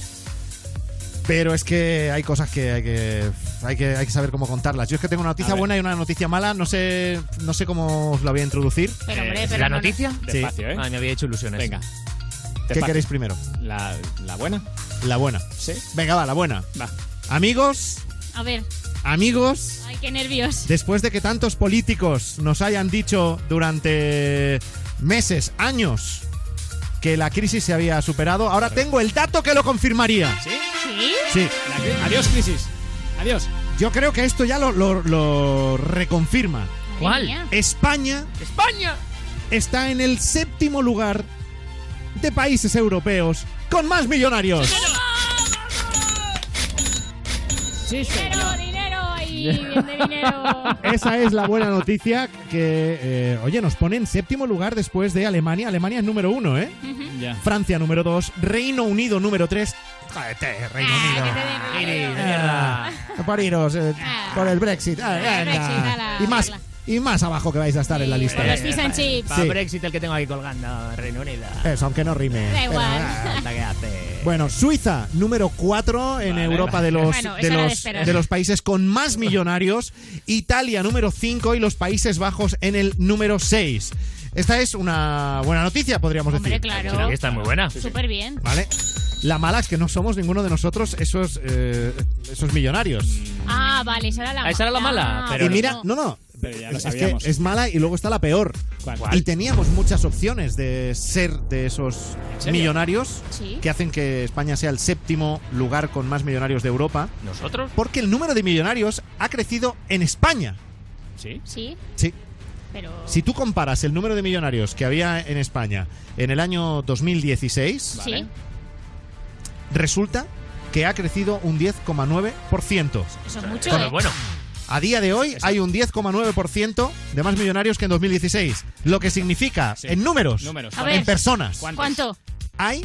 Pero es que hay cosas que hay que, hay que hay que saber cómo contarlas. Yo es que tengo una noticia buena y una noticia mala. No sé, no sé cómo os la voy a introducir. Pero, hombre, Eh, pero ¿La no- noticia? Sí. Despacio, ¿eh? Ah, me había hecho ilusiones. Venga. ¿Qué Despacio. queréis primero? La, la buena. La buena. Sí. Venga, va, la buena. Va. Amigos, A ver. Amigos, Ay, qué nervios. después de que tantos políticos nos hayan dicho durante meses, años, que la crisis se había superado, ahora tengo el dato que lo confirmaría. ¿Sí? ¿Sí? Sí. La Adiós, crisis. Adiós. Yo creo que esto ya lo, lo- lo reconfirma. ¿Cuál? España ¡España! está en el séptimo lugar de países europeos con más millonarios. Sí, Dinero, dinero de dinero. Esa es la buena noticia que, eh, oye, nos pone en séptimo lugar después de Alemania. Alemania es número uno, ¿eh? Francia número dos, Reino Unido número tres. Cállate, Reino Unido. Ah, que te den- Iris, mierda. Por iros eh, por el Brexit. Ah, El. Brexit, y más. Y más abajo que vais a estar en la lista. Los fish and chips. Para. Brexit el que tengo aquí colgando, Reino Unido. Eso, aunque no rime. Da igual. Anda, ¿qué hace? Bueno, Suiza, número 4 en Vale, Europa de los, Bueno, de, los, de los países con más millonarios. Italia, número 5 y los Países Bajos en el número 6. Esta es una buena noticia, podríamos Hombre, decir. claro. Sí, está muy buena. Súper bien. ¿Vale? La mala es que no somos ninguno de nosotros esos, eh, esos millonarios. Ah, vale, esa era la Ah, esa era la mala, Ah, pero y mira, no, no. Pero ya lo es que sabíamos. es mala y luego está la peor. ¿Cuál? Y teníamos muchas opciones de ser de esos millonarios Sí. que hacen que España sea el séptimo lugar con más millonarios de Europa. ¿Nosotros? Porque el número de millonarios ha crecido en España. ¿Sí? Sí, Sí. pero. Si tú comparas el número de millonarios que había en España en el año 2016, Sí. resulta que ha crecido un 10,9%. Eso es mucho. Bueno, ¿eh? bueno. A día de hoy hay un 10,9% de más millonarios que en 2016. Lo que significa, Sí. en números, en ver. personas, ¿Cuántos? ¿Cuánto? hay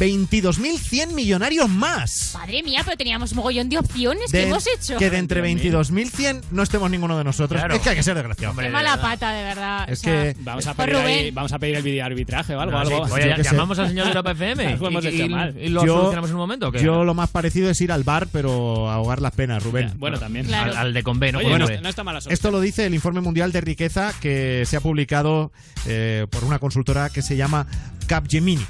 22.100 millonarios más. Madre mía, pero teníamos mogollón de opciones. De- ¿Qué hemos hecho? Que de entre 22.100 no estemos ninguno de nosotros. Claro. Es que hay que ser desgraciado. Hombre, Qué de mala verdad. pata, de verdad. Es O sea, que- Vamos a pedir ahí- vamos a pedir el video arbitraje o algo. No, sí, algo. oye, sé. llamamos al señor de Europa FM hemos y, hecho y- mal. y lo Yo- solucionamos en un momento. ¿o qué? Yo lo más parecido es ir al bar, pero ahogar las penas, Rubén. Ya, bueno, también. Claro. al, al de Convé, ¿no? Oye, Con no, está mala. Esto lo dice el informe mundial de riqueza que se ha publicado eh, por una consultora que se llama Capgemini.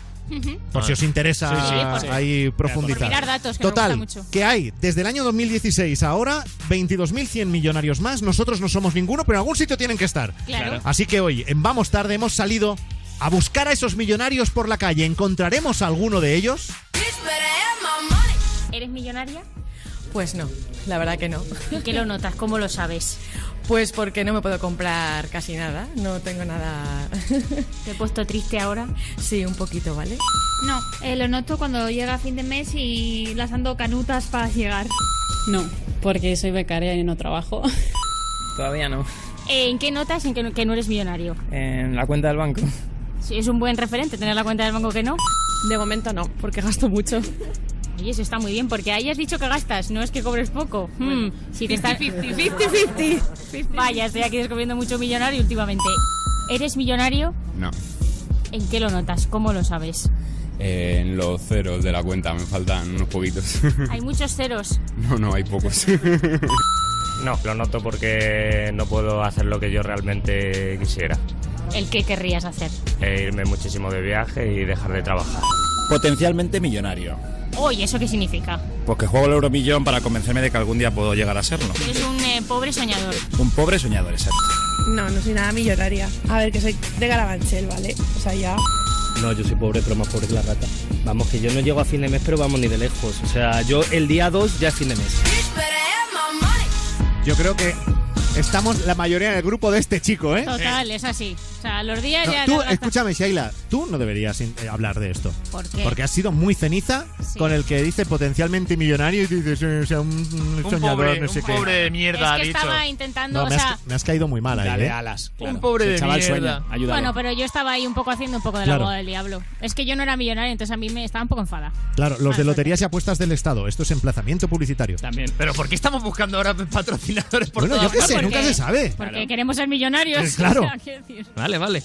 Por si os interesa Sí, sí, por- ahí profundizar. por mirar datos, que nos Total, gusta mucho. que hay desde el año 2016 a ahora 22.100 millonarios más. Nosotros no somos ninguno, pero en algún sitio tienen que estar. Claro. Así que hoy, en Vamos Tarde, hemos salido a buscar a esos millonarios por la calle. ¿Encontraremos a alguno de ellos? ¿Eres millonaria? Pues no, la verdad que no. ¿Y qué lo notas? ¿Cómo lo sabes? Pues porque no me puedo comprar casi nada, no tengo nada. ¿Te he puesto triste ahora? Sí, un poquito, ¿vale? No, eh, lo noto cuando llega fin de mes y las ando canutas para llegar. No, porque soy becaria y no trabajo. Todavía no. ¿En qué notas en que no, que no eres millonario? En la cuenta del banco. Sí, es un buen referente tener la cuenta del banco que no. De momento no, porque gasto mucho. Oye, eso está muy bien, porque ahí has dicho que gastas, no es que cobres poco. Hmm, si te estás... 50-50. Vaya, estoy aquí descubriendo mucho millonario últimamente. ¿Eres millonario? No. ¿En qué lo notas? ¿Cómo lo sabes? Eh, en los ceros de la cuenta me faltan unos poquitos. Hay muchos ceros. no, no, hay pocos. No, lo noto porque no puedo hacer lo que yo realmente quisiera. ¿El qué querrías hacer? E irme muchísimo de viaje y dejar de trabajar. Potencialmente millonario. Oye, ¿eso qué significa? Pues que juego el euromillón para convencerme de que algún día puedo llegar a serlo. Eres un eh, pobre soñador. Un pobre soñador, exacto. No, no soy nada millonaria. A ver, que soy de Carabanchel, ¿vale? O sea, ya. No, yo soy pobre, pero más pobre que la rata. Vamos, que yo no llego a fin de mes, pero vamos ni de lejos. O sea, yo el día 2 ya es fin de mes. Yo creo que estamos la mayoría del grupo de este chico, ¿eh? Total, es así. O sea, los días No, ya... tú, escúchame, Sheila, tú no deberías eh, hablar de esto. ¿Por qué? Porque has sido muy ceniza Sí. con el que dice potencialmente millonario y dices, o sea, un, un soñador, pobre- no sé un qué. pobre de mierda, es que dicho. estaba intentando, No, o me, sea... has, me has caído muy mal ahí, Dale ¿eh? alas, claro. Un pobre El de chaval mierda. sueña. Bueno, pero yo estaba ahí un poco haciendo un poco de la Claro. boda del diablo. Es que yo no era millonaria, entonces a mí me estaba un poco enfada. Claro, los de loterías y apuestas del Estado. Esto es emplazamiento publicitario. También. Pero ¿por qué estamos buscando ahora patrocinadores por Bueno, yo qué sé, nunca se sabe. Porque queremos ser millonarios. Eh, claro. Vale, vale.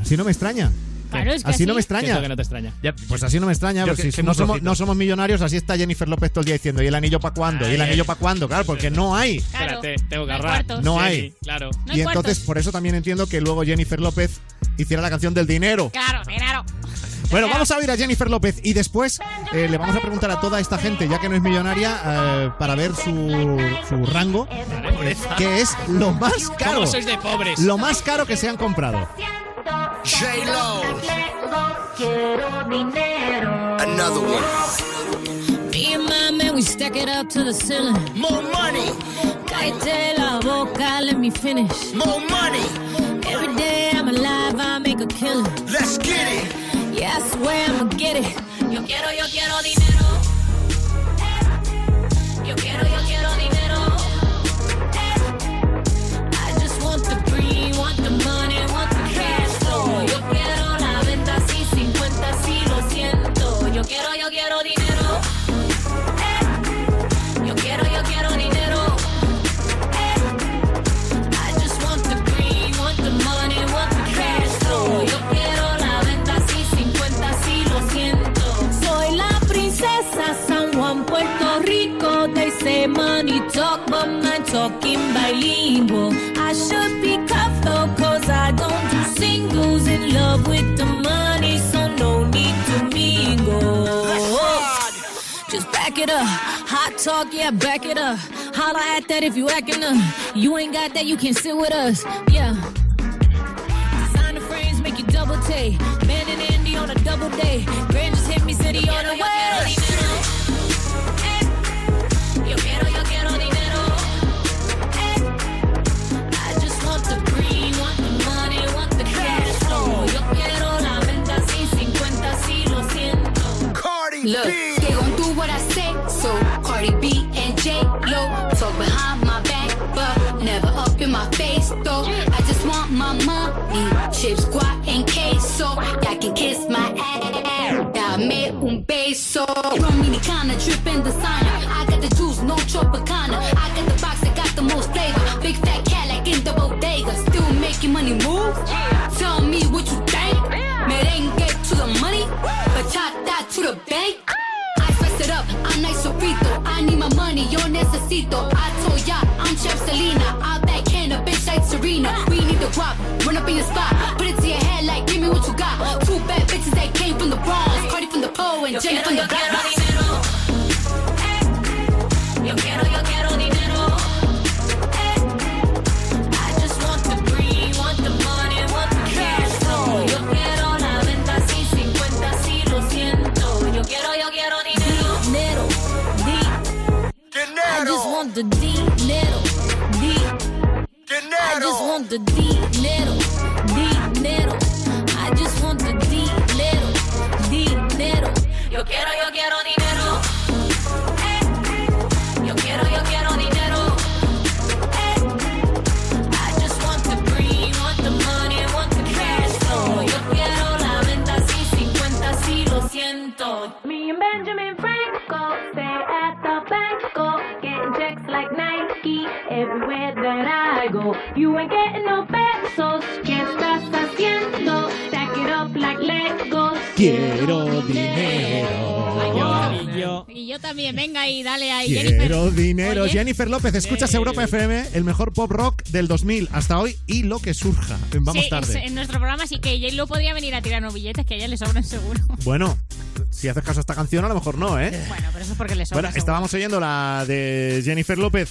Así no me extraña. Claro, es que así, no me extraña. ¿Qué es lo que no te extraña? Pues así no me extraña, que- si que no somos, no somos millonarios, así está Jennifer López todo el día diciendo, ¿y el anillo para cuándo? ¿Y el anillo para cuándo? Claro, porque no hay. Claro. Espérate, tengo que No hay agarrar. No Sí, hay. Claro. No hay y entonces, cuartos. por eso también entiendo que luego Jennifer López hiciera la canción del dinero. Claro, dinero. Bueno, vamos a oír a Jennifer López y después eh, le vamos a preguntar a toda esta gente, ya que no es millonaria, eh, para ver su, su rango, eh, que es lo más caro. ¿Cómo sois de pobres? Lo más caro que se han comprado. Another one. Me and my man, we stack it up to the ceiling. More money. Cállate la boca, let me finish. More money. Every day I'm alive, I make a killing. Let's get it. Yeah, I swear I'ma get it. Yo quiero, yo quiero dinero. Yo quiero, yo quiero dinero. I just want the green, want the money, want the cash flow. Yo quiero la venta así, 50 sí, lo siento. Yo quiero, yo quiero dinero. My talking bilingual. I should be though, cause I don't do singles. In love with the money, so no need to mingle. Just back it up. Hot talk, yeah, back it up. Holla at that if you acting up. You ain't got that, you can sit with us. Yeah. Designer frames make you double take. Man and Andy on a double day. Grand just hit me, city on the way. Look, they gon' do what I say, so Cardi B and J Lo talk behind my back, but never up in my face though. I just want my money, chips, guac, and queso. Y'all can kiss my ass, dame un beso. Dominicana dripping designer, I got the juice, no Tropicana. I got the box that got the most flavor, big fat cat like in the bodega, still making money move. Tell me what you to the bank. I spice it up, I'm nice sofrito. I need my money, yo necesito. I told ya, I'm Chef Selena. I backhand a bitch like Serena. We need to guap, run up in your spot. Put it to your head like, give me what you got. Two bad bitches that came from the Bronx. Cardi from the pole and Jenny from the block. Yo quiero, yo want the dinero, di. I just want the dinero, dinero. I just want the dinero, dinero. Yo quiero, yo quiero dinero. Nike everywhere that I go. You ain't getting no pesos, ¿qué estás haciendo? Stack it up like Legos. Quiero dinero. Y yo también, venga y dale ahí, Jennifer. Quiero dinero. Oye, Jennifer López, escuchas Eh. Europa FM, el mejor pop rock del 2000 hasta hoy y lo que surja. Vamos sí, tarde. es- en nuestro programa sí que J-Lo podría venir a tirarnos billetes que a ella le sobran seguro. Bueno, si haces caso a esta canción, a lo mejor no, ¿eh? Bueno, pero eso es porque le sobra. Bueno, seguro. estábamos oyendo la de Jennifer López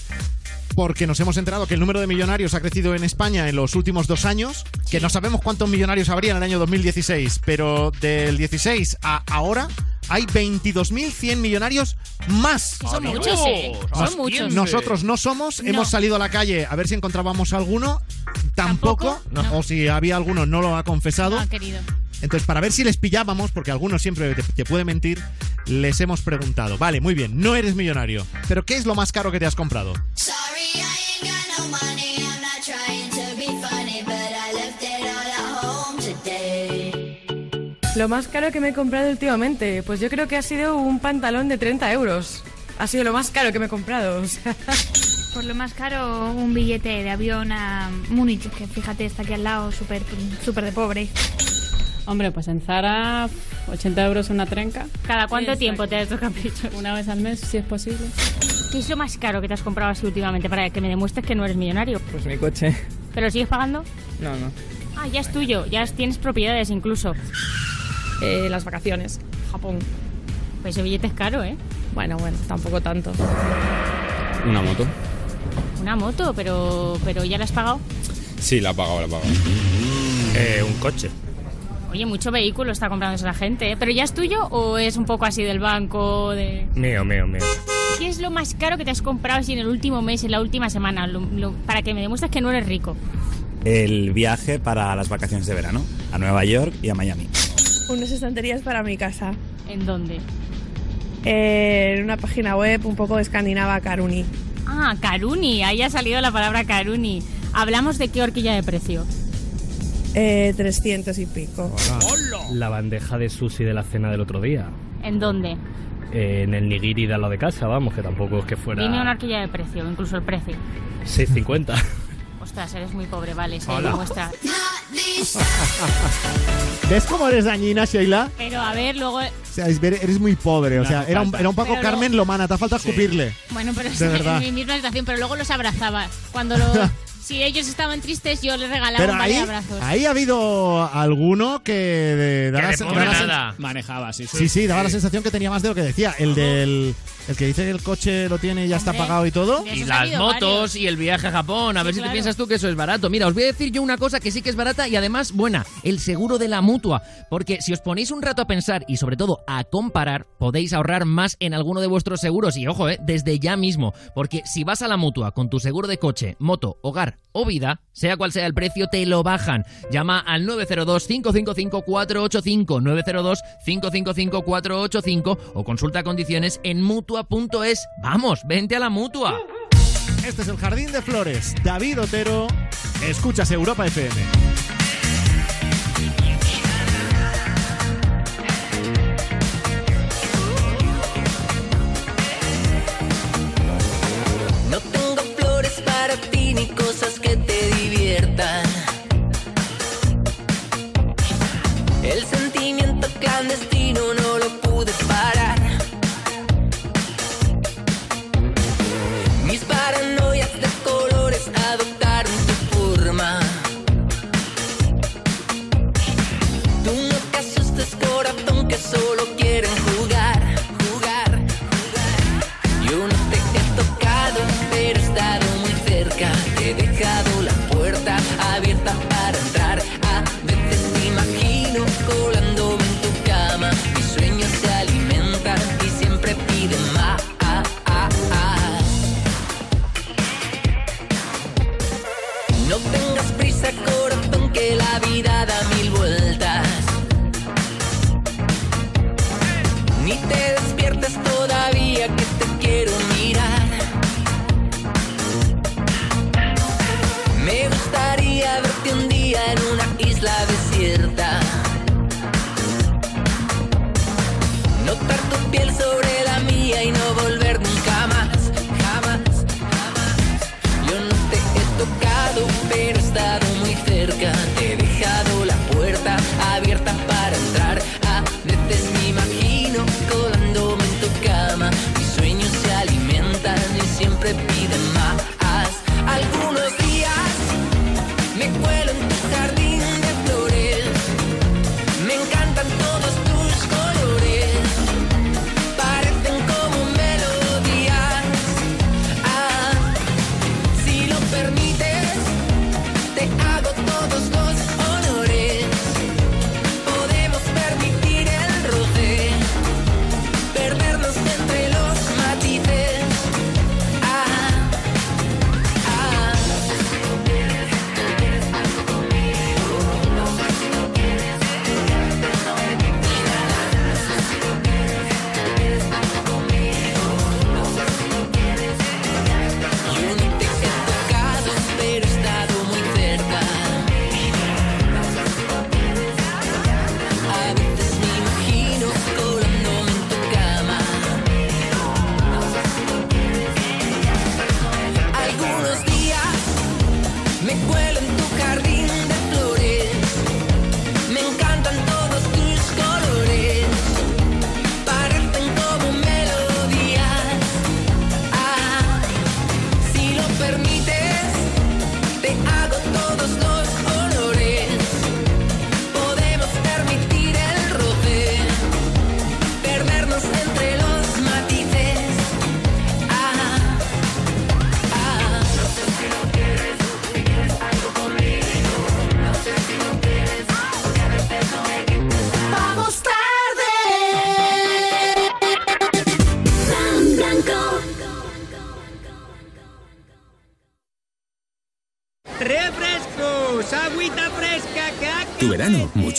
porque nos hemos enterado que el número de millonarios ha crecido en España en los últimos dos años, que no sabemos cuántos millonarios habría en el año 2016, pero del 16 a ahora hay 22.100 millonarios más. Son muchos, ¿eh? Son Nos- muchos. Nosotros no somos, No. hemos salido a la calle a ver si encontrábamos alguno, tampoco, ¿Tampoco? o si había alguno no lo ha confesado. No, querido. Entonces, para ver si les pillábamos, porque algunos siempre te, te puede mentir, les hemos preguntado. Vale, muy bien, no eres millonario. Pero ¿qué es lo más caro que te has comprado? Lo más caro que me he comprado últimamente, pues yo creo que ha sido un pantalón de 30 euros. Ha sido lo más caro que me he comprado. o sea. Por lo más caro, un billete de avión a Múnich, que fíjate, está aquí al lado, súper súper de pobre. Hombre, pues en Zara, 80 euros una trenca. ¿Cada cuánto Sí, tiempo te das estos caprichos? Una vez al mes, si es posible. ¿Qué es lo más caro que te has comprado así últimamente para que me demuestres que no eres millonario? Pues mi coche. ¿Pero sigues pagando? No, no. Ah, ya es tuyo, ya tienes propiedades incluso. eh, las vacaciones, Japón. Pues ese billete es caro, ¿eh? Bueno, bueno, tampoco tanto. Una moto. Una moto, pero, pero ¿ya la has pagado? Sí, la he pagado, la he pagado. Eh, un coche. Oye, mucho vehículo está comprando esa gente, ¿eh? ¿Pero ya es tuyo o es un poco así del banco? de Mío, mío, mío. ¿Qué es lo más caro que te has comprado así en el último mes, en la última semana? Lo- lo- para que me demuestres que no eres rico. El viaje para las vacaciones de verano a Nueva York y a Miami. Unas estanterías para mi casa. ¿En dónde? Eh, en una página web un poco escandinava, Karuni. Ah, Karuni, ahí ha salido la palabra Karuni. Hablamos de qué horquilla de precio. Eh, 300 y pico. La bandeja de sushi de la cena del otro día. ¿En dónde? Eh, en el nigiri de al lado de casa, vamos, que tampoco es que fuera... Dime una horquilla de precio, incluso el precio. 6.50. Ostras, eres muy pobre, vale, se Hola. demuestra. ¿Ves cómo eres dañina, Sheila? Pero a ver, luego. O sea, eres muy pobre. O sea, era un, falta. era un poco Pero Carmen Lomana. Te ha faltado escupirle. Bueno, pero es en mi misma situación, pero luego los abrazaba. Cuando lo. Si ellos estaban tristes, yo les regalaba Pero un par ahí, de abrazos. ahí ha habido alguno que de, daba la- daba la sen- Manejaba, sí. Sí, sí, daba la sensación que tenía más de lo que decía. El del. El que dice que el coche lo tiene y ya está pagado y todo. Y las motos y el viaje a Japón. A ver si te piensas tú que eso es barato. Mira, os voy a decir yo una cosa que sí que es barata y además buena. El seguro de la mutua. Porque si os ponéis un rato a pensar y sobre todo a comparar, podéis ahorrar más en alguno de vuestros seguros. Y ojo, eh, desde ya mismo. Porque si vas a la mutua con tu seguro de coche, moto, hogar o vida, sea cual sea el precio, te lo bajan. Llama al 902-555-485. 902-555-485 o consulta condiciones en mutua.es. Vamos, vente a la mutua. Este es el Jardín de Flores. David Otero. Escuchas Europa FM.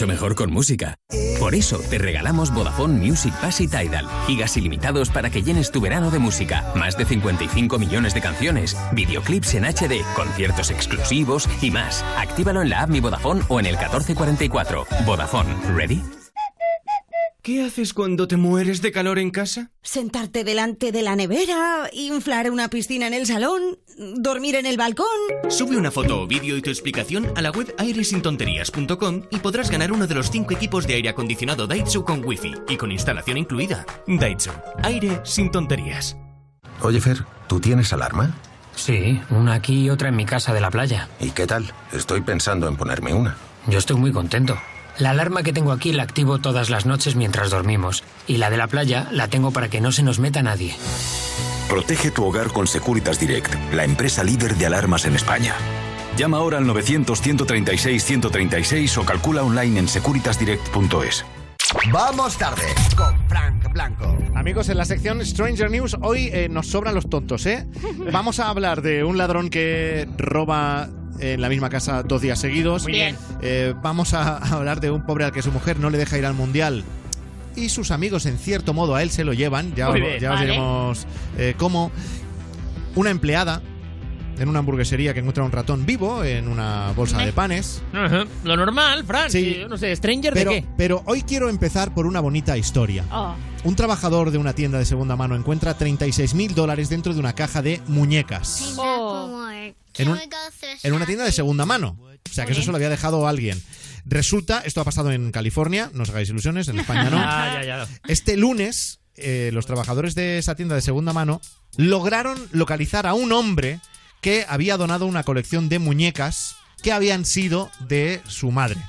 Mucho mejor con música. Por eso te regalamos Vodafone Music Pass y Tidal. Gigas ilimitados para que llenes tu verano de música. Más de 55 millones de canciones, videoclips en HD, conciertos exclusivos y más. Actívalo en la app Mi Vodafone o en el 1444. Vodafone, ¿ready? ¿Qué haces cuando te mueres de calor en casa? Sentarte delante de la nevera, inflar una piscina en el salón, dormir en el balcón. Sube una foto o vídeo y tu explicación a la web airesintonterías.com y podrás ganar uno de los cinco equipos de aire acondicionado Daitsu con wifi y con instalación incluida. Daitsu, aire sin tonterías. Oye, Fer, ¿tú tienes alarma? Sí, una aquí y otra en mi casa de la playa. ¿Y qué tal? Estoy pensando en ponerme una. Yo estoy muy contento. La alarma que tengo aquí la activo todas las noches mientras dormimos. Y la de la playa la tengo para que no se nos meta nadie. Protege tu hogar con Securitas Direct, la empresa líder de alarmas en España. Llama ahora al 900-136-136 o calcula online en securitasdirect.es. Vamos tarde con Frank Blanco. Amigos, en la sección Stranger News hoy eh, nos sobran los tontos, ¿eh? Vamos a hablar de un ladrón que roba en la misma casa dos días seguidos. Muy bien. Eh, vamos a hablar de un pobre al que su mujer no le deja ir al mundial. Y sus amigos, en cierto modo, a él se lo llevan. Ya, os- bien. ya os Vale. diremos eh, cómo. Una empleada en una hamburguesería que encuentra un ratón vivo en una bolsa de panes. Ajá, Lo normal, Fran. Sí. Yo no sé, ¿Stranger Pero, de qué? pero hoy quiero empezar por una bonita historia. Oh. Un trabajador de una tienda de segunda mano encuentra 36 mil dólares dentro de una caja de muñecas. En, un- en una tienda de segunda mano. O sea, que eso se lo había dejado alguien. Resulta, esto ha pasado en California, no os hagáis ilusiones, en España no. Ah, ya, ya. Este lunes, eh, los trabajadores de esa tienda de segunda mano lograron localizar a un hombre que había donado una colección de muñecas que habían sido de su madre,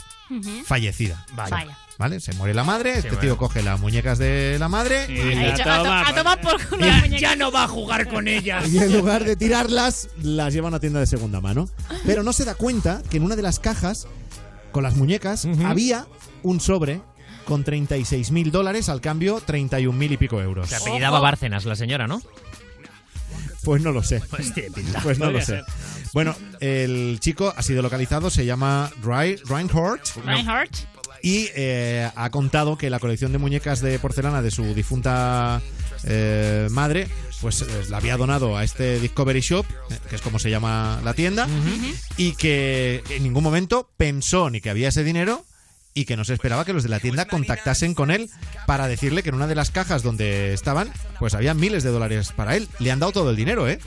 fallecida. Vaya. ¿Vale? Se muere la madre, este bueno. tío coge las muñecas de la madre y, Ha dicho, a, to- a tomar por culo la. Ya no va a jugar con ellas. y en lugar de tirarlas, las lleva a una tienda de segunda mano. Pero no se da cuenta que en una de las cajas, con las muñecas, había un sobre con 36 mil dólares, al cambio 31 mil y pico euros. Se apellidaba Bárcenas la señora, ¿no? Pues no lo sé. Pues tiene pinta. Pues no lo sé. ser. Bueno, el chico ha sido localizado, se llama Reinhardt. Reinhardt. Y eh, ha contado que la colección de muñecas de porcelana de su difunta eh, madre, pues eh, la había donado a este Discovery Shop, eh, que es como se llama la tienda, y que en ningún momento pensó ni que había ese dinero y que no se esperaba que los de la tienda contactasen con él para decirle que en una de las cajas donde estaban, pues había miles de dólares para él. Le han dado todo el dinero, ¿eh?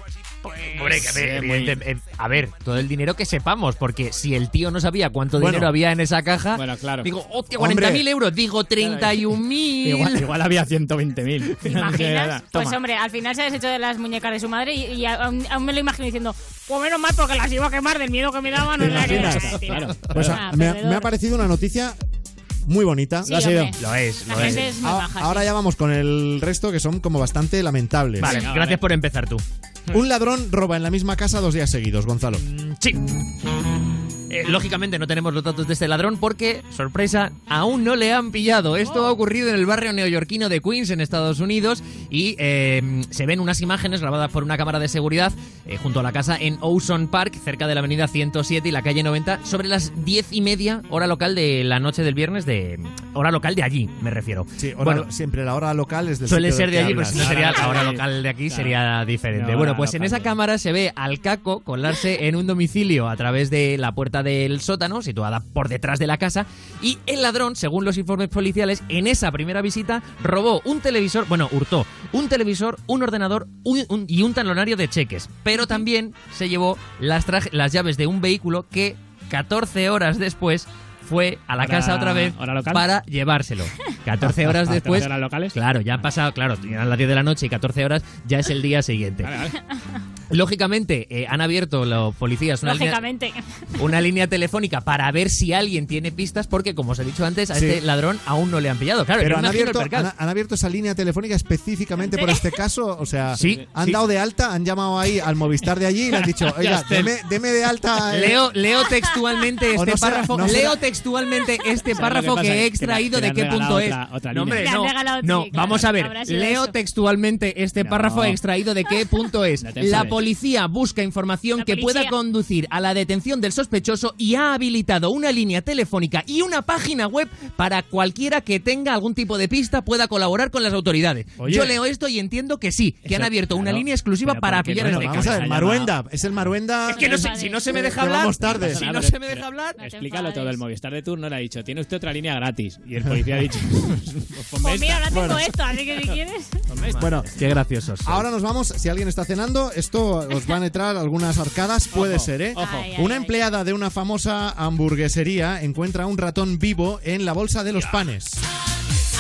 Hombre, que a ver, Sí, muy- evidente- eh, a ver, todo el dinero que sepamos, porque si el tío no sabía cuánto Bueno. dinero había en esa caja, Bueno, claro. digo, hostia, Hombre. 40.000 euros, digo 31.000. Igual, igual había 120.000. ¿Te imaginas? Pues hombre, al final se ha deshecho de las muñecas de su madre y, y aún, aún me lo imagino diciendo, pues menos mal porque las iba a quemar del miedo que me daban. No. Claro. Pues Ah, ha- me, me ha parecido una noticia muy bonita. Sí, hombre. Lo es, La lo es. gente es muy A- maja. ahora sí. ya vamos con el resto que son como bastante lamentables. Vale, Venga, gracias vale. por empezar tú. Un ladrón roba en la misma casa dos días seguidos, Gonzalo. Sí. Eh, lógicamente no tenemos los datos de este ladrón porque, sorpresa, aún no le han pillado. Esto ha ocurrido en el barrio neoyorquino de Queens, en Estados Unidos, y eh, se ven unas imágenes grabadas por una cámara de seguridad eh, junto a la casa en Owson Park, cerca de la avenida 107 y la calle 90, sobre las diez y media, hora local de la noche del viernes, de hora local de allí, me refiero. Sí, hora- Bueno, siempre la hora local es del Suele ser de allí, pero hablas. si no sería la hora local de aquí Claro. sería diferente. No, bueno, pues en esa cámara se ve al caco colarse en un domicilio a través de la puerta del sótano, situada por detrás de la casa, y el ladrón, según los informes policiales, en esa primera visita robó un televisor, bueno, hurtó un televisor, un ordenador un- un- y un talonario de cheques, pero también se llevó las, traje- las llaves de un vehículo que 14 horas después fue a la Hora- casa otra vez para llevárselo. 14 horas después. 14 horas locales. Claro, ya han pasado, claro, eran las 10 de la noche y 14 horas ya es el día siguiente. Vale, vale. Lógicamente, eh, han abierto los policías una línea, Lógicamente. una línea telefónica para ver si alguien tiene pistas, porque, como os he dicho antes, a Sí. este ladrón aún no le han pillado. Claro, Pero han abierto, han, han abierto esa línea telefónica específicamente por este caso. O sea, Sí, han sí. dado de alta, han llamado ahí al Movistar de allí y le han dicho, oiga, deme, deme de alta. eh". Leo, leo textualmente este no será- párrafo. no será- leo textualmente este ¿Sabes párrafo que he extraído de qué punto es. otra- no, hombre, no. vamos a ver. Leo eso. textualmente este No. párrafo extraído de qué punto es. La. Policía busca información que pueda conducir a la detención del sospechoso y ha habilitado una línea telefónica y una página web para cualquiera que tenga algún tipo de pista pueda colaborar con las autoridades. Oye. Yo leo esto y entiendo que sí, que Eso, han abierto una línea exclusiva Pero para ¿por qué pillar no? este Vamos a ver, Maruenda. Es el Maruenda. Es que no sé, si no se me deja hablar, vamos tarde. si no se me deja hablar, Explícalo todo. El Movistar de turno le ha dicho, tiene usted otra línea gratis. Y el policía ha dicho, pues Pues mira, ahora tengo Bueno. esto, así que si quieres. Bueno, Qué graciosos. Ahora nos vamos, si alguien está cenando, esto os van a entrar algunas arcadas, puede ser, ¿eh? ojo. Una empleada de una famosa hamburguesería encuentra un ratón vivo en la bolsa de los panes.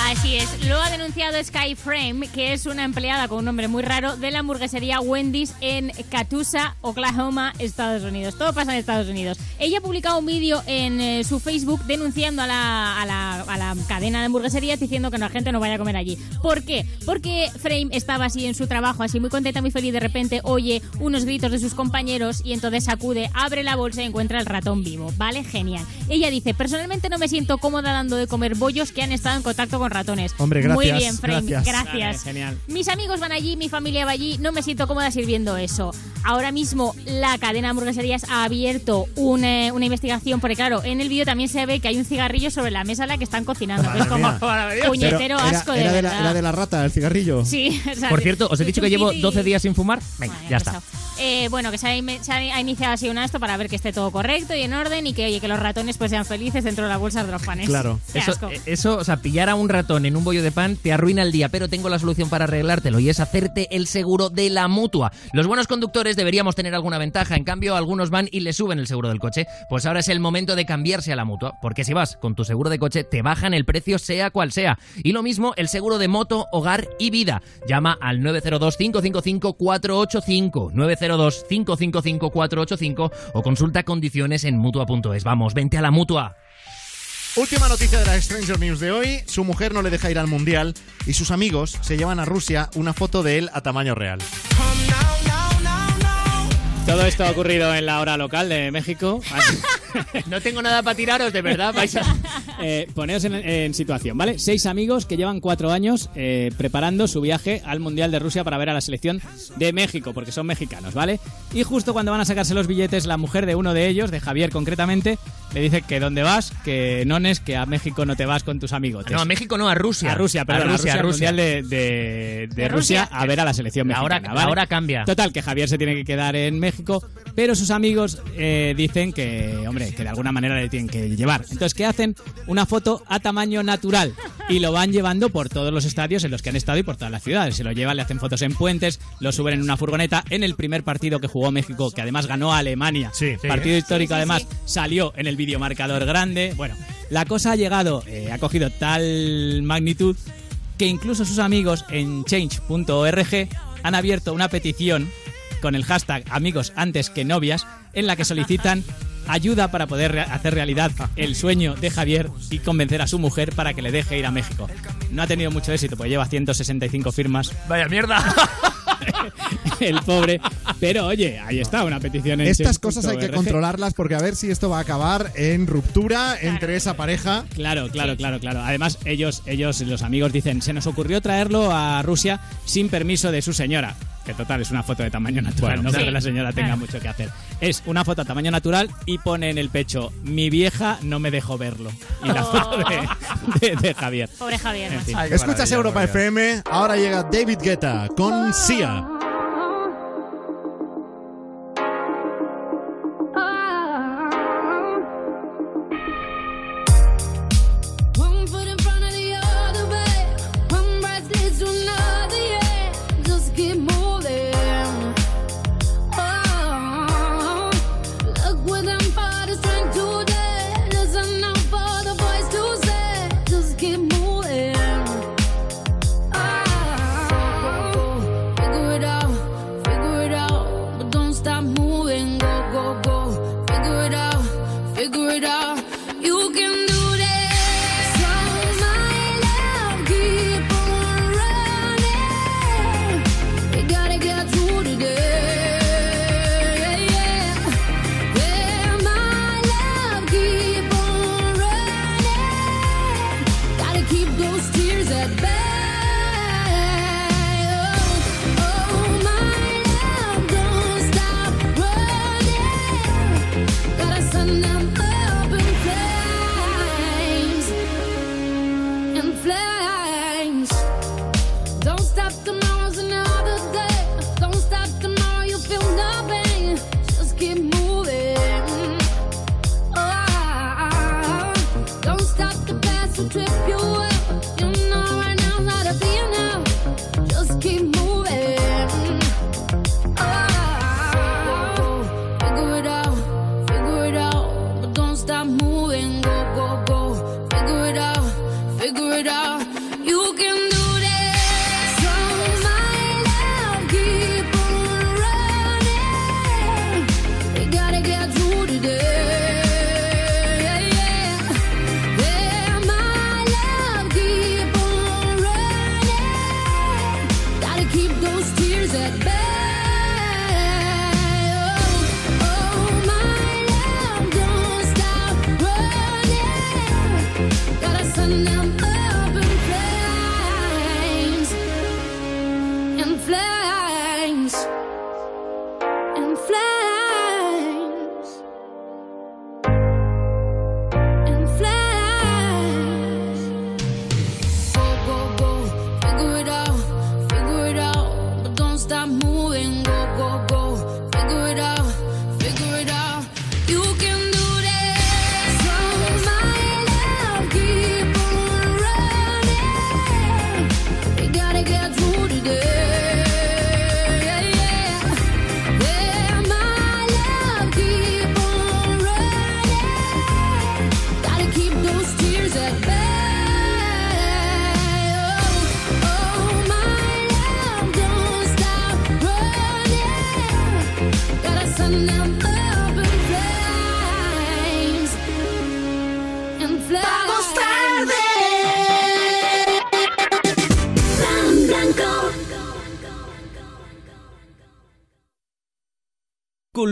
Así es, lo ha denunciado Skyframe, que es una empleada con un nombre muy raro de la hamburguesería Wendy's en Catoosa, Oklahoma, Estados Unidos. Todo pasa en Estados Unidos. Ella ha publicado un vídeo en eh, su Facebook denunciando a la, a, la, a la cadena de hamburgueserías diciendo que la gente no vaya a comer allí. ¿Por qué? Porque Frame estaba así en su trabajo, así muy contenta, muy feliz, de repente oye unos gritos de sus compañeros y entonces sacude, abre la bolsa y encuentra el ratón vivo. ¿Vale? Genial. Ella dice, personalmente no me siento cómoda dando de comer bollos que han estado en contacto con ratones. Hombre, Muy gracias, bien, Frame. gracias. Gracias. Vale, genial. Mis amigos van allí, mi familia va allí, no me siento cómoda sirviendo eso. Ahora mismo la cadena de hamburgueserías ha abierto una, una investigación, porque claro, en el vídeo también se ve que hay un cigarrillo sobre la mesa a la que están cocinando. que es como puñetero era, asco de era de la, verdad. era de la rata, el cigarrillo. Sí, o sea, Por cierto, os he dicho que llevo chupito y- 12 días sin fumar. Venga, Vale, ya está. Eh, bueno, que se ha, se iniciado así un esto para ver que esté todo correcto y en orden y que, oye, que los ratones pues sean felices dentro de las bolsas de los panes. Claro. Qué Eso, asco. eh, eso, o sea, pillar a un ratón en un bollo de pan te arruina el día, pero tengo la solución para arreglártelo y es hacerte el seguro de la mutua. Los buenos conductores deberíamos tener alguna ventaja, en cambio algunos van y le suben el seguro del coche. Pues ahora es el momento de cambiarse a la mutua, porque si vas con tu seguro de coche te bajan el precio sea cual sea. Y lo mismo el seguro de moto, hogar y vida. Llama al 902-555-485, 902-555-485 o consulta condiciones en mutua.es. Vamos, vente a la mutua. Última noticia de la Stranger News de hoy. Su mujer no le deja ir al mundial y sus amigos se llevan a Rusia una foto de él a tamaño real. Todo esto ha ocurrido en la hora local de México. No tengo nada para tiraros, de verdad, vais a... Eh, poneos en, en situación, ¿vale? Seis amigos que llevan cuatro años eh, preparando su viaje al Mundial de Rusia para ver a la selección de México, porque son mexicanos, ¿vale? Y justo cuando van a sacarse los billetes, la mujer de uno de ellos, de Javier concretamente, le dice que dónde vas, que nones, que a México no te vas con tus amigos. No, a México no, a Rusia. A Rusia, perdón, a Rusia, a Rusia. Mundial de, de- de De Rusia, Rusia. a ver a la selección Ahora- mexicana. ¿vale? ahora cambia. Total, que Javier se tiene que quedar en México, pero sus amigos eh, dicen que, hombre, que de alguna manera le tienen que llevar. Entonces, ¿qué hacen? Una foto a tamaño natural y lo van llevando por todos los estadios en los que han estado y por todas las ciudades. Se lo llevan, le hacen fotos en puentes, lo suben en una furgoneta. En el primer partido que jugó México, que además ganó a Alemania, partido Sí. histórico, Sí, sí, además sí. salió en el videomarcador grande. Bueno, la cosa ha llegado, eh, ha cogido tal magnitud que incluso sus amigos en change.org han abierto una petición con el hashtag amigos antes que novias en la que solicitan ayuda para poder hacer realidad el sueño de Javier y convencer a su mujer para que le deje ir a México. No ha tenido mucho éxito, porque lleva 165 firmas. Vaya mierda. el pobre. Pero oye, ahí está, una petición en Estas cosas hay que controlarlas porque a ver si esto va a acabar en ruptura entre esa pareja. Claro, claro, claro, claro. Además, ellos, ellos, los amigos dicen, se nos ocurrió traerlo a Rusia sin permiso de su señora. Que total, es una foto de tamaño natural, Bueno, no creo que la señora tenga Claro. mucho que hacer. Es una foto a tamaño natural y pone en el pecho, mi vieja no me dejó verlo. Y la Oh. foto de, de- de Javier. Pobre Javier. En fin. Escuchas Europa FM, ahora llega David Guetta con Sia.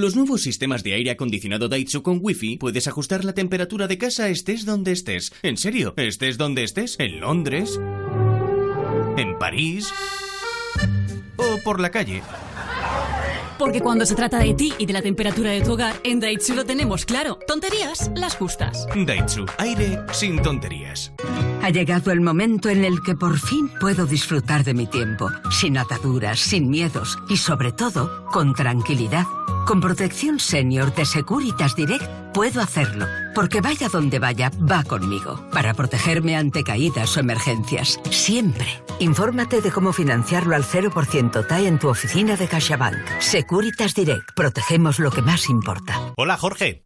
Los nuevos sistemas de aire acondicionado Daitsu con Wi-Fi puedes ajustar la temperatura de casa estés donde estés. En serio, estés donde estés, en Londres, en París o por la calle. Porque cuando se trata de ti y de la temperatura de tu hogar, en Daitsu lo tenemos claro. Tonterías, las justas. Daitsu, aire sin tonterías. Ha llegado el momento en el que por fin puedo disfrutar de mi tiempo, sin ataduras, sin miedos y sobre todo con tranquilidad. Con protección senior de Securitas Direct puedo hacerlo, porque vaya donde vaya, va conmigo, para protegerme ante caídas o emergencias, siempre. Infórmate de cómo financiarlo al 0% TAE en tu oficina de CaixaBank. Securitas Direct, protegemos lo que más importa. Hola Jorge.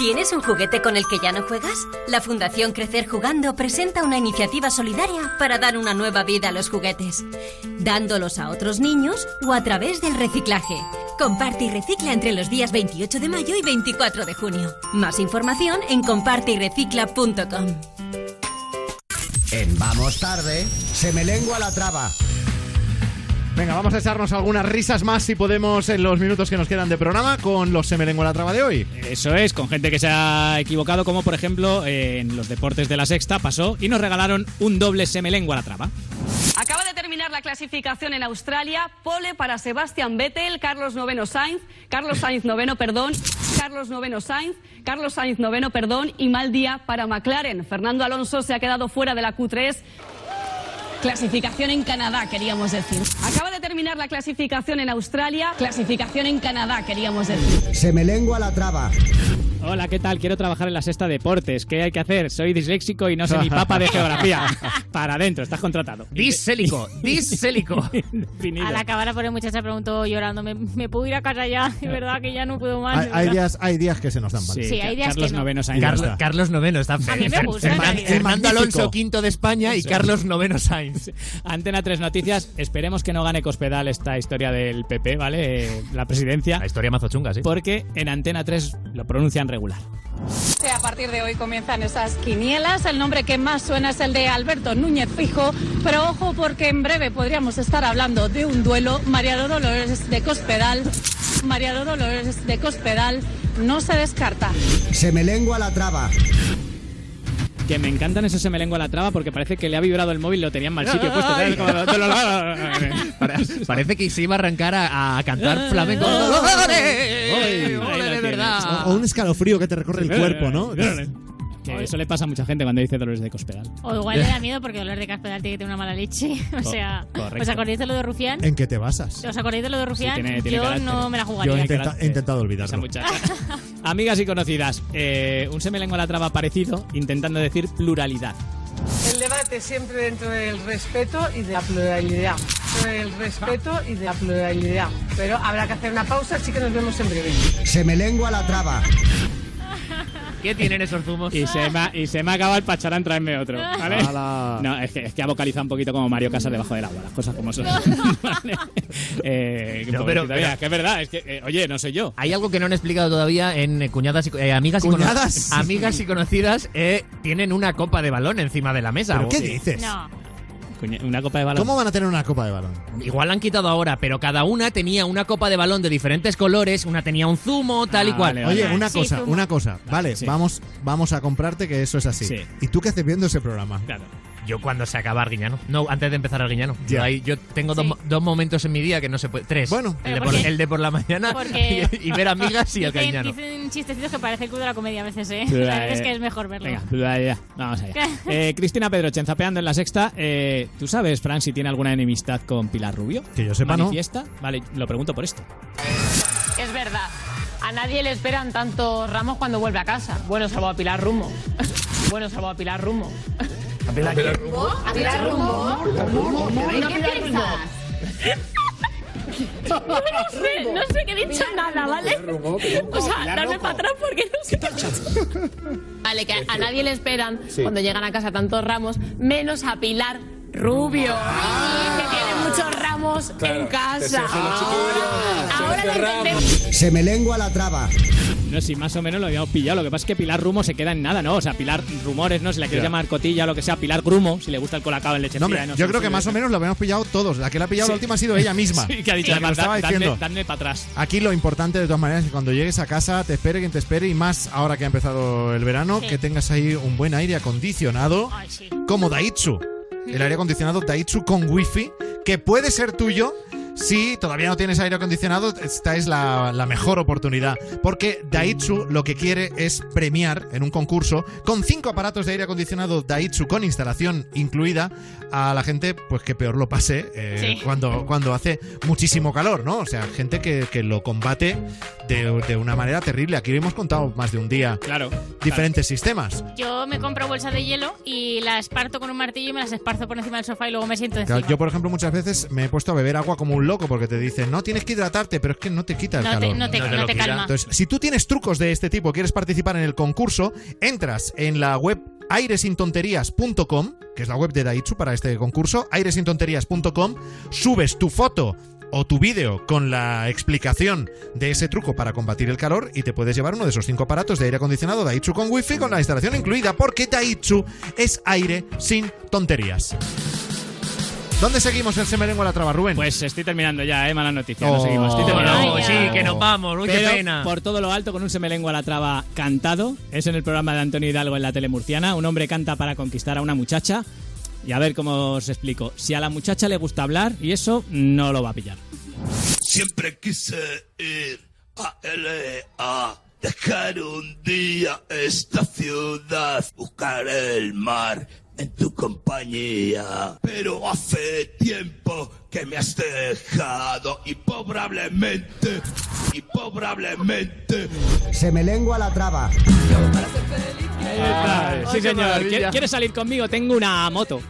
¿Tienes un juguete con el que ya no juegas? La Fundación Crecer Jugando presenta una iniciativa solidaria para dar una nueva vida a los juguetes, dándolos a otros niños o a través del reciclaje. Comparte y recicla entre los días 28 de mayo y 24 de junio. Más información en comparteyrecicla.com. En Vamos Tarde, se me lengua la traba. Venga, vamos a echarnos algunas risas más si podemos en los minutos que nos quedan de programa con los Se me lengua la traba de hoy. Eso es, con gente que se ha equivocado, como por ejemplo en los deportes de la sexta pasó y nos regalaron un doble Se me lengua la traba. Acaba de terminar la clasificación en Australia. Pole para Sebastián Vettel, Carlos Noveno Sainz, Carlos Sainz Noveno, perdón, Carlos Noveno Sainz, Carlos Sainz Noveno, perdón, y mal día para McLaren. Fernando Alonso se ha quedado fuera de la Q3. Clasificación en Canadá, queríamos decir. Acaba de terminar la clasificación en Australia. Clasificación en Canadá, queríamos decir. Se me lengua la traba. Hola, ¿qué tal? Quiero trabajar en la sexta deportes. ¿Qué hay que hacer? Soy disléxico y no sé ni papa de geografía. Para adentro, estás contratado. Disélico, disélico. Al acabar a poner muchacha preguntó llorando, ¿me, me puedo ir a casa ya? De verdad que ya no puedo más. Hay, hay días, hay días que se nos dan mal. Sí, hay días Carlos que no. Noveno Sainz. Carlos, está. Carlos Noveno está A mí me gusta, en Fernando realidad. Fernando Alonso, quinto de España, y Carlos Noveno Sainz. Antena 3 Noticias. Esperemos que no gane Cospedal esta historia del PP, ¿vale? Eh, La presidencia. La historia mazo chunga, sí. Porque en Antena 3 lo pronuncian regular. A partir de hoy comienzan esas quinielas. El nombre que más suena es el de Alberto Núñez Fijo. Pero ojo porque en breve podríamos estar hablando de un duelo. María Dolores de Cospedal. María Dolores de Cospedal no se descarta. Se me lengua la traba. Que me encantan esos se me lengua la traba porque parece que le ha vibrado el móvil y lo tenía en mal sitio puesto. ¿sabes? Como- Pare- Parece que se iba a arrancar a, a cantar flamenco. Ay, ¡Ole, ahí lo de tienes. verdad! O, o un escalofrío que te recorre el cuerpo, ¿no? Que eso le pasa a mucha gente cuando dice dolores de cospedal. O igual le da miedo porque dolor de caspedal tiene que tener una mala leche. O sea, correcto. ¿os acordáis de lo de Rufián? ¿En qué te basas? ¿Os acordáis de lo de Rufián? tiene- tiene Yo carácter. no me la Yo he, jugaría. intenta- he intentado olvidarlo. Esa muchacha. Amigas y conocidas, eh, un se me lengua la traba parecido intentando decir pluralidad. El debate siempre dentro del respeto y de la pluralidad. Dentro del respeto y de la pluralidad. Pero habrá que hacer una pausa, así que nos vemos en breve. Se me lengua la traba. ¿Qué tienen esos zumos? Y se me ha, y se me ha acabado el pacharán, traerme otro. ¿vale? No, es que, es que ha vocalizado un poquito como Mario Casas debajo del agua, las cosas como son. Vale. Eh, No, pero- pero- que es verdad, es que, eh, oye, no soy yo. Hay algo que no han explicado todavía en eh, cuñadas y, eh, amigas, y ¿Cuñadas? amigas y conocidas. eh, tienen una copa de balón encima de la mesa. ¿Pero qué dices? No. Una copa de balón. ¿Cómo van a tener una copa de balón? Igual la han quitado ahora, pero cada una tenía una copa de balón de diferentes colores, una tenía un zumo, tal y Ah, cual. vale, Oye, una Sí, cosa, zumo. una cosa. Vale, sí. vamos, vamos a comprarte que eso es así. Sí. ¿Y tú qué haces viendo ese programa? Claro. Yo cuando se acaba Arguiñano. No, antes de empezar Arguiñano. Ya. Yo, ahí- yo tengo dos, Sí. mo- dos momentos en mi día que no se puede. Tres. Bueno. el de, ¿Pero por, el de la mañana y, y ver amigas y el dicen, Arguiñano. dicen chistecitos que parece el club de la comedia a veces, ¿eh? La verdad es que es mejor verlo. Venga. Vamos allá. Eh, Cristina Pedrochen, zapeando en la sexta. Eh, ¿Tú sabes, Fran, si tiene alguna enemistad con Pilar Rubio? Que yo sepa, no. ¿Manifiesta? Vale, lo pregunto por esto. Es verdad. A nadie le esperan tantos ramos cuando vuelve a casa. Bueno, salvo a Pilar Rumo. Bueno, salvo a Pilar Rumo. ¿A Pilar Rumbo? ¿A Pilar Rumbo? ¿Qué piensas? No sé, no sé que he dicho nada, ¿vale? O sea, darme para atrás porque no sé. Vale, que a nadie le esperan Sí. cuando llegan a casa tantos ramos, menos a Pilar Rubio, que tiene muchos ramos en casa. Ahora lo entendemos. Se me lengua la traba. No, si más o menos lo habíamos pillado. Lo que pasa es que Pilar Rumo se queda en nada, ¿no? O sea, Pilar Rumores, ¿no? Si la quieres llamar cotilla o lo que sea, Pilar Grumo, si le gusta el colacao en leche No, hombre, no yo sé, creo que más o menos lo habíamos pillado todos. La que la ha pillado Sí. la última ha sido ella misma. Sí, que ha dicho, La que lo además, estaba da- dadme- diciendo. dadme para atrás. Aquí lo importante de todas maneras es que cuando llegues a casa te espere quien te espere y más ahora que ha empezado el verano, Sí. que tengas ahí un buen aire acondicionado Ay, sí. como Daitsu. El aire acondicionado Daitsu con wifi que puede ser tuyo. Si todavía no tienes aire acondicionado, esta es la, la mejor oportunidad. Porque Daitsu lo que quiere es premiar en un concurso con cinco aparatos de aire acondicionado Daitsu con instalación incluida a la gente pues que peor lo pase eh, Sí. cuando, cuando hace muchísimo calor, ¿no? O sea, gente que, que lo combate de, de una manera terrible. Aquí hemos contado más de un día Claro. diferentes sistemas. Yo me compro bolsa de hielo y la esparto con un martillo y me las esparzo por encima del sofá y luego me siento encima. Claro, yo, por ejemplo, muchas veces me he puesto a beber agua como un loco porque te dicen, no, tienes que hidratarte, pero es que no te quita el No te- calor. no te- No te no lo te quita. calma. Entonces, si tú tienes trucos de este tipo, quieres participar en el concurso, entras en la web airesintonterías.com, que es la web de Daitsu para este concurso, airesintonterías.com, subes tu foto o tu vídeo con la explicación de ese truco para combatir el calor y te puedes llevar uno de esos cinco aparatos de aire acondicionado Daitsu con wifi con la instalación incluida, porque Daitsu es aire sin tonterías. ¿Dónde seguimos el Semerengua la traba, Rubén? Pues estoy terminando ya, ¿eh? Mala noticia. No Oh. seguimos. Estoy terminando. No, sí, que nos vamos. Uy, qué Pero pena. por todo lo alto, con un semelengua a la traba cantado. Es en el programa de Antonio Hidalgo en la tele murciana. Un hombre canta para conquistar a una muchacha. Y a ver cómo os explico. Si a la muchacha le gusta hablar, y eso no lo va a pillar. Siempre quise ir a LA, dejar un día esta ciudad, buscar el mar en tu compañía. Pero hace tiempo que me has dejado y probablemente, probablemente Se me lengua la traba. sí, señor. ¿Qui- ¿Quieres salir conmigo? Tengo una moto.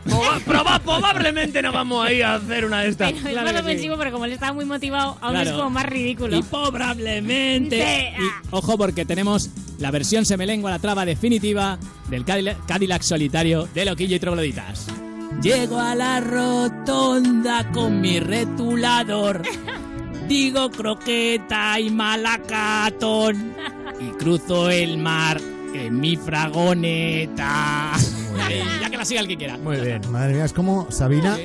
Proba- probablemente no vamos a ir a hacer una de estas. Pero es más ofensivo, pero como él estaba muy motivado, aún es Claro. como más ridículo. Y probablemente. Sí. Y, ojo, porque tenemos la versión semelengua a la traba definitiva del Cadillac, Cadillac solitario de Loquillo y Trogloditas. Llego a la rotonda con mi retulador. Digo croqueta y malacatón. Y cruzo el mar en mi fragoneta. Ya que la siga el que quiera. Muy bien. Madre mía, es como Sabina.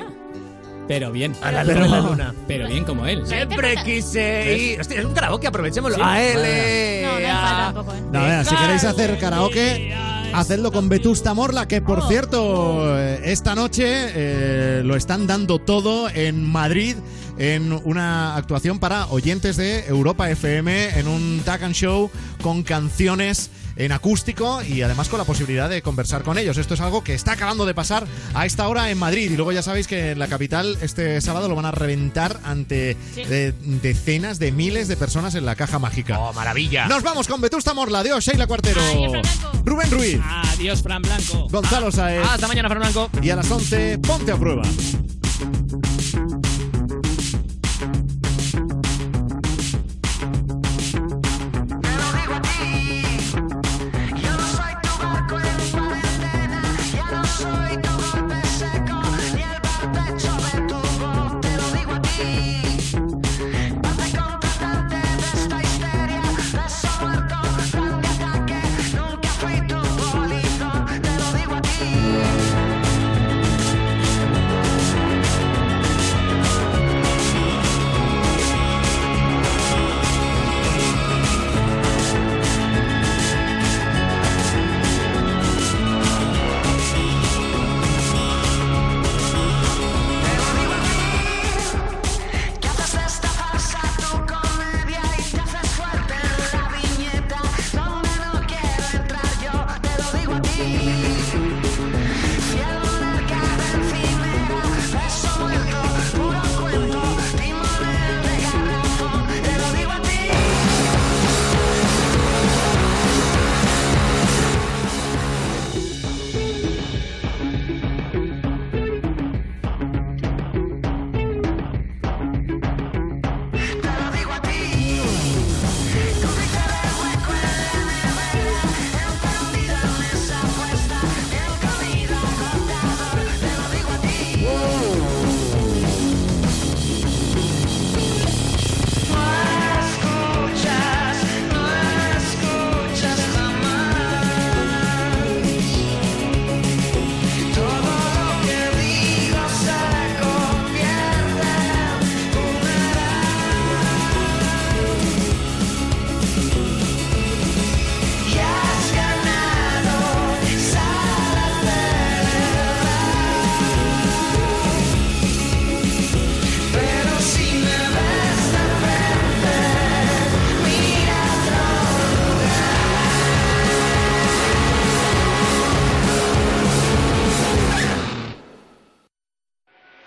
Pero bien. A la pero, la luna. pero bien como él. Siempre quise ir. Hostia, es un karaoke, aprovechémoslo. Sí. A L. No, no falta tampoco, ¿eh? No, si queréis hacer karaoke, hacedlo con Vetusta Morla, que por cierto, eh, esta noche eh, lo están dando todo en Madrid en una actuación para oyentes de Europa FM, en un tag and show con canciones en acústico y además con la posibilidad de conversar con ellos. Esto es algo que está acabando de pasar a esta hora en Madrid y luego ya sabéis que en la capital este sábado lo van a reventar ante Sí. eh, decenas de miles de personas en la caja mágica. Oh, maravilla. Nos vamos con Vetusta Morla. Adiós, Sheila Cuartero. Rubén Ruiz. Adiós, Fran Blanco. Gonzalo Saez. Hasta mañana, Fran Blanco. Y a las 11, ponte a prueba.